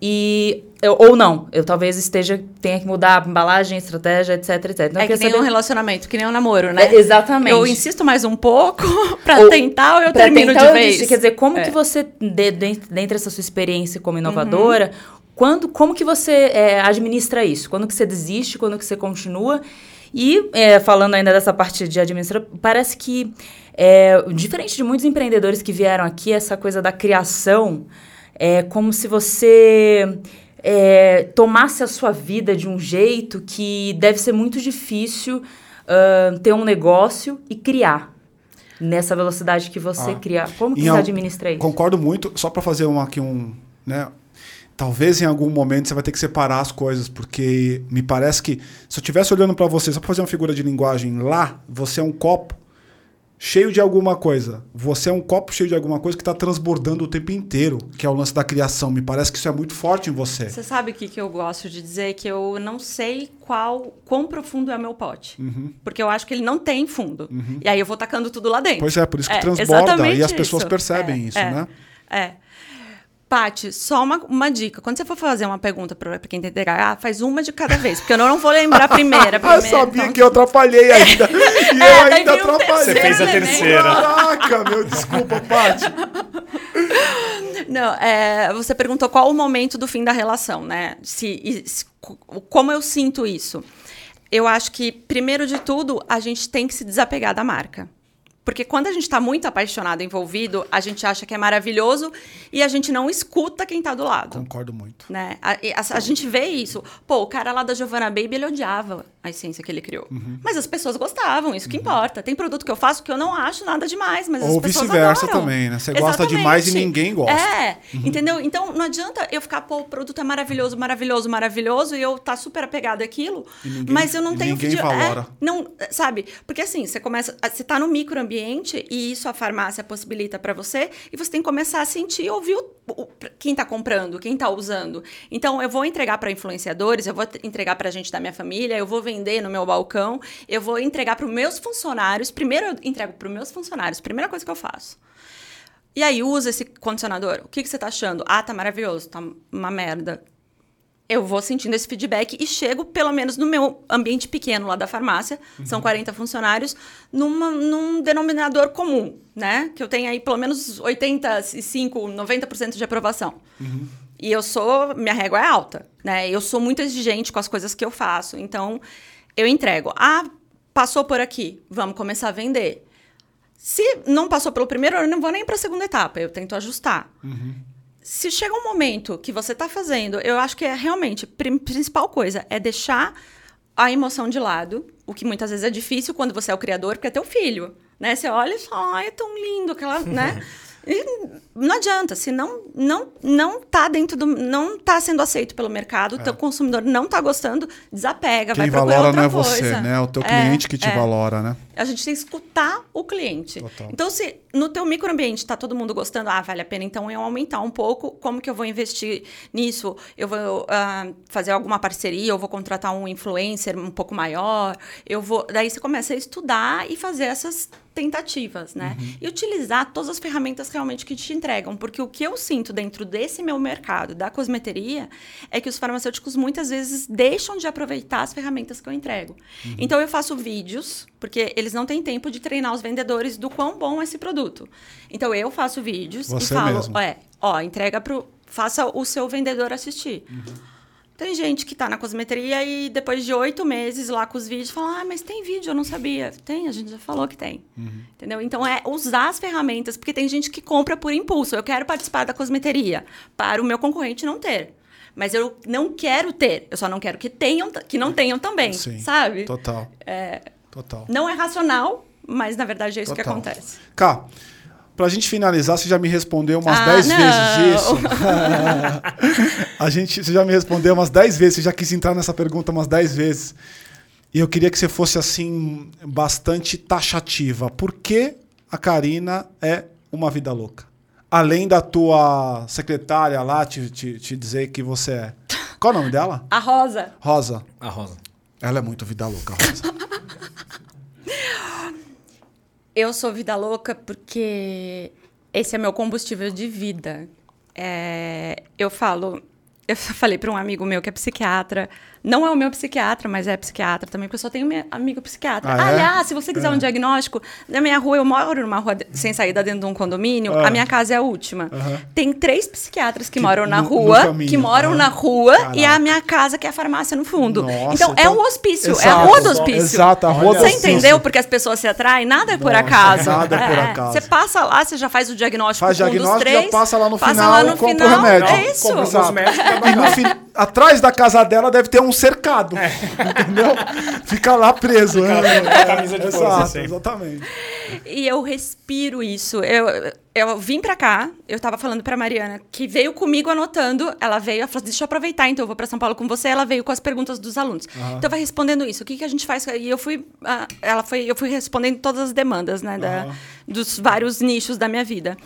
e. eu- Ou não, eu talvez esteja, tenha que mudar a embalagem, a estratégia, etc, etc. Eu é que nem saber- um relacionamento, que nem um namoro, né? É, exatamente. Eu insisto mais um pouco Ou tentar ou eu termino tentar de vez. desistir. Quer dizer, como É. que você, de, de, dentro dessa sua experiência como inovadora, quando, como que você é, administra isso? Quando que você desiste? Quando que você continua? E, é, falando ainda dessa parte de administrar, parece que, é, diferente de muitos empreendedores que vieram aqui, essa coisa da criação é como se você é, tomasse a sua vida de um jeito que deve ser muito difícil ah, ter um negócio e criar nessa velocidade que você Ah. cria. Como que Em você administra isso? Concordo muito. Só para fazer um, aqui um. Né, talvez em algum momento você vai ter que separar as coisas, porque me parece que se eu estivesse olhando para você, só para fazer uma figura de linguagem lá, você é um copo cheio de alguma coisa. Você é um copo cheio de alguma coisa que está transbordando o tempo inteiro, que é o lance da criação. Me parece que isso é muito forte em você. Você sabe o que, que eu gosto de dizer? Que eu não sei qual, quão profundo é o meu pote. Uhum. Porque eu acho que ele não tem fundo. E aí eu vou tacando tudo lá dentro. Pois é, por isso que É, transborda e as pessoas isso. percebem É, isso, é, né? É. Paty, só uma, uma dica. Quando você for fazer uma pergunta para quem tem TDAH, faz uma de cada vez, porque eu não vou lembrar a primeira. Ah, eu primeira sabia então- que eu atrapalhei ainda. E É, eu daí ainda atrapalhei. Você fez a elemento. terceira. Caraca, meu, desculpa, Paty. Não, é, você perguntou qual o momento do fim da relação, né? Se, se- co- como eu sinto isso? Eu acho que, primeiro de tudo, a gente tem que se desapegar da marca. Porque quando a gente está muito apaixonado, envolvido, a gente acha que é maravilhoso e a gente não escuta quem está do lado. Concordo muito. Né? A, a- a gente vê isso. Pô, o cara lá da Giovanna Baby, ele odiava a essência que ele criou. Mas as pessoas gostavam, isso que importa. Tem produto que eu faço que eu não acho nada demais, mas Ou as pessoas vice-versa adoram. também, né? Você gosta demais e ninguém gosta. É, entendeu? Então não adianta eu ficar, pô, o produto é maravilhoso, maravilhoso, maravilhoso, e eu tá super apegado àquilo, ninguém- mas eu não tenho ninguém feed- é, valora. não, sabe? Porque assim, você começa, você tá no microambiente e isso a farmácia possibilita para você, e você tem que começar a sentir e ouvir o, o- quem tá comprando, quem tá usando. Então eu vou entregar para influenciadores, eu vou entregar pra gente da minha família, eu vou vender no meu balcão, eu vou entregar para os meus funcionários. Primeiro eu entrego para os meus funcionários, primeira coisa que eu faço. E aí, usa esse condicionador. O que, que você tá achando? Ah, tá maravilhoso, tá uma merda. Eu vou sentindo esse feedback e chego, pelo menos no meu ambiente pequeno lá da farmácia, são 40 funcionários, numa, num denominador comum, né? Que eu tenho aí pelo menos 85, 90% de aprovação. E eu sou, minha régua é alta, né? Eu sou muito exigente com as coisas que eu faço. Então, eu entrego. Ah, passou por aqui, vamos começar a vender. Se não passou pelo primeiro, eu não vou nem para a segunda etapa, eu tento ajustar. Se chega um momento que você está fazendo, eu acho que é realmente a principal coisa é deixar a emoção de lado, o que muitas vezes é difícil quando você é o criador, porque é teu filho, né? Você olha e fala, ai, é tão lindo aquela, né? E não adianta, se não não não tá dentro do não tá sendo aceito pelo mercado, o teu consumidor não tá gostando, desapega, vai Quem procurar valora outra não é coisa. você, né? É o teu É, cliente que te é. valora, né? A gente tem que escutar o cliente. Total. Então, se no teu microambiente está todo mundo gostando, ah, vale a pena então eu aumentar um pouco, como que eu vou investir nisso? Eu vou ah, fazer alguma parceria, eu vou contratar um influencer um pouco maior, eu vou... Daí você começa a estudar e fazer essas tentativas, né? E utilizar todas as ferramentas realmente que te entregam, porque o que eu sinto dentro desse meu mercado da cosmeteria é que os farmacêuticos muitas vezes deixam de aproveitar as ferramentas que eu entrego. Então eu faço vídeos, porque eles não têm tempo de treinar os vendedores do quão bom é esse produto. Então eu faço vídeos Você e falo, mesmo. é, ó, entrega pro faça o seu vendedor assistir. Tem gente que tá na cosmeteria e depois de oito meses lá com os vídeos fala: Ah, mas tem vídeo, eu não sabia. Tem, a gente já falou que tem. Entendeu? Então é usar as ferramentas, porque tem gente que compra por impulso. Eu quero participar da cosmeteria, para o meu concorrente não ter. Mas eu não quero ter, eu só não quero que tenham, que não tenham também, Sim. sabe? Total. Total. Não é racional, mas na verdade é isso que Total. acontece. Cá, pra gente finalizar, você já me respondeu umas Ah, 10 não. vezes isso. a gente, você já me respondeu umas 10 vezes, você já quis entrar nessa pergunta umas 10 vezes. E eu queria que você fosse, assim, bastante taxativa. Por que a Karina é uma vida louca? Além da tua secretária lá te, te, te dizer que você é. Qual é o nome dela? A Rosa, Rosa. A Rosa. Ela é muito vida louca, Rosa. Eu sou vida louca porque esse é meu combustível de vida. É, eu falo, eu falei para um amigo meu que é psiquiatra, não é o meu psiquiatra, mas é psiquiatra também, porque eu só tenho meu amigo psiquiatra. Ah, é? Aliás, se você quiser um diagnóstico, na minha rua, eu moro numa rua de- sem saída dentro de um condomínio, Ah. a minha casa é a última. Tem três psiquiatras que, Que- moram na no- no rua, caminho. que moram Aham. na rua, e Caraca. a minha casa, que é a farmácia no fundo. Nossa, então, é então- um hospício, é a Exato. rua do hospício. Exato, a rua do Você hospício. entendeu? Porque as pessoas se atraem, nada é por Nossa, acaso. nada é por acaso. Você passa lá, você já faz o diagnóstico Faz com um diagnóstico, dos já três. passa lá no passa final, lá no compra o final, remédio. É isso. Compra os Exato. e E no atrás da casa dela deve ter um cercado. É. Entendeu? Fica lá preso. Fica né? com a camisa de força, Exato, assim. exatamente. E eu respiro isso. Eu, eu vim pra cá, eu tava falando pra Mariana, que veio comigo anotando. Ela veio, ela falou: deixa eu aproveitar, então eu vou pra São Paulo com você. Ela veio com as perguntas dos alunos. Então vai respondendo isso. O que, que a gente faz? E eu fui, ah, ela foi, eu fui respondendo todas as demandas, né, da- dos vários nichos da minha vida.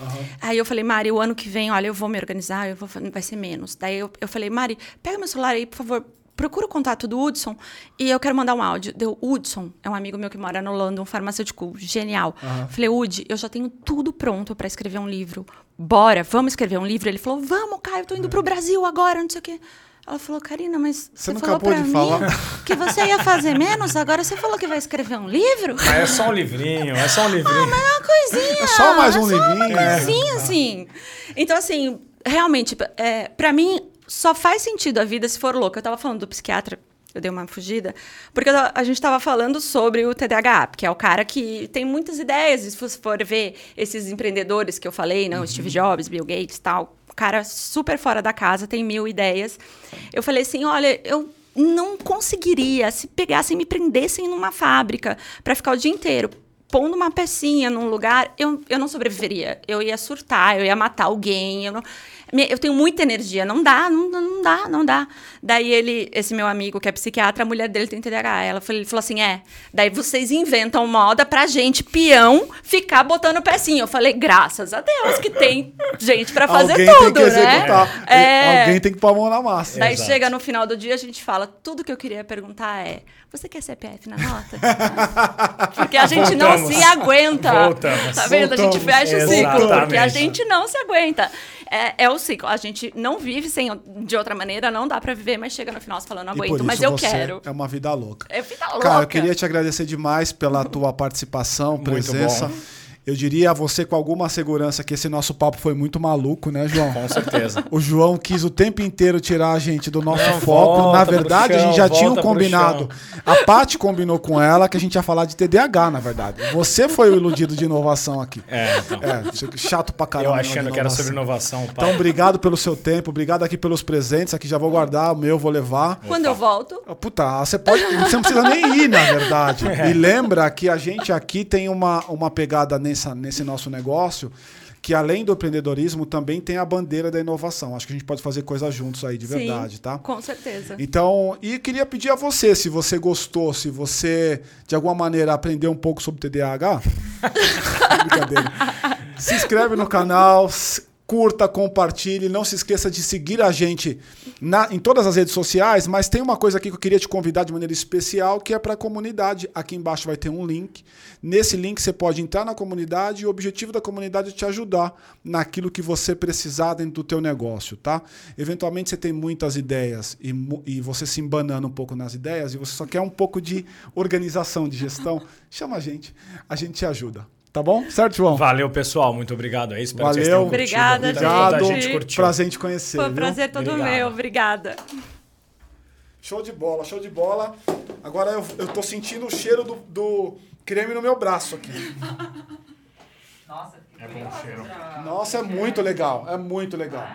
Aí eu falei, Mari, o ano que vem, olha, eu vou me organizar, eu vou, vai ser menos. Daí eu, eu falei, Mari, pega meu celular aí, por favor. Procura o contato do Hudson e eu quero mandar um áudio. Deu, Hudson é um amigo meu que mora no London, um farmacêutico genial. Falei, Ud, eu já tenho tudo pronto para escrever um livro. Bora, vamos escrever um livro? Ele falou, vamos, Caio, eu tô indo pro Brasil agora, não sei o quê. Ela falou, Karina, mas Você você, não falou pra mim falar? que você ia fazer menos, agora você falou que vai escrever um livro? Ah, é só um livrinho, é só um livrinho. É uma coisinha. É só mais um é só livrinho. Uma coisinha, assim. Então, assim, realmente, é, para mim, só faz sentido a vida se for louca. Eu tava falando do psiquiatra, eu dei uma fugida, porque a gente tava falando sobre o TDAH, que é o cara que tem muitas ideias. Se você for ver esses empreendedores que eu falei, não, Steve Jobs, Bill Gates tal, o cara super fora da casa, tem mil ideias. Eu falei assim: olha, eu não conseguiria se pegassem e me prendessem numa fábrica para ficar o dia inteiro pondo uma pecinha num lugar, eu, eu não sobreviveria. Eu ia surtar, eu ia matar alguém. Eu, não, eu tenho muita energia. Não dá, não, não dá, não dá. Daí ele, esse meu amigo que é psiquiatra, a mulher dele tem TDAH. Ela falou, ele falou assim: é. Daí vocês inventam moda pra gente, peão, ficar botando pecinha. Eu falei, graças a Deus que tem gente pra fazer Alguém tudo, tem que né? executar. É. Alguém tem que pôr a mão na massa. Daí Exato. chega no final do dia, a gente fala, tudo que eu queria perguntar é, você quer CPF na nota? Porque a gente não Voltamos. se aguenta. Voltamos. Tá vendo? A gente Voltamos. fecha o ciclo, porque a gente não se aguenta. É, é o ciclo. A gente não vive sem, de outra maneira, não dá pra viver, mas chega no final você fala, não aguento, mas eu você quero. É uma vida louca. É vida louca. Cara, eu queria te agradecer demais pela tua participação, presença. bom. Eu diria a você com alguma segurança que esse nosso papo foi muito maluco, né, João? Com certeza. O João quis o tempo inteiro tirar a gente do nosso Não, foco. na verdade, a chão, gente já tinha um combinado. A Paty combinou com ela que a gente ia falar de TDAH, na verdade. Você foi o iludido de inovação aqui. É, então. É, chato pra caramba. Eu achando que era inovação. sobre inovação. pá. Então, obrigado pelo seu tempo, obrigado aqui pelos presentes. Aqui já vou guardar, o meu vou levar. Quando eu volto, Ah, Puta, você pode. Você não precisa nem ir, na verdade. E lembra que a gente aqui tem uma, uma pegada nessa, nesse nosso negócio. Que além do empreendedorismo, também tem a bandeira da inovação. Acho que a gente pode fazer coisas juntos aí, de sim, verdade, tá? com certeza. Então, e queria pedir a você, se você gostou, se você de alguma maneira aprendeu um pouco sobre TDAH, brincadeira. Se inscreve no canal, curta, compartilhe, não se esqueça de seguir a gente na- em todas as redes sociais, mas tem uma coisa aqui que eu queria te convidar de maneira especial, que é para a comunidade. Aqui embaixo vai ter um link. Nesse link você pode entrar na comunidade e o objetivo da comunidade é te ajudar naquilo que você precisar dentro do teu negócio, tá? Eventualmente você tem muitas ideias e, e você se embanando um pouco nas ideias e você só quer um pouco de organização, de gestão, chama a gente, a gente te ajuda. Tá bom? Certo, João? Valeu, pessoal. Muito obrigado aí. Espero que vocês Valeu. tenham curtido. Obrigada, Obrigado. gente curtiu. Prazer em te conhecer. Foi um viu? prazer todo Obrigado. meu. Obrigada. Show de bola, show de bola. Agora eu, eu tô sentindo o cheiro do, do creme no meu braço aqui. Nossa, É bom cheiro. Nossa, é muito legal, é muito legal.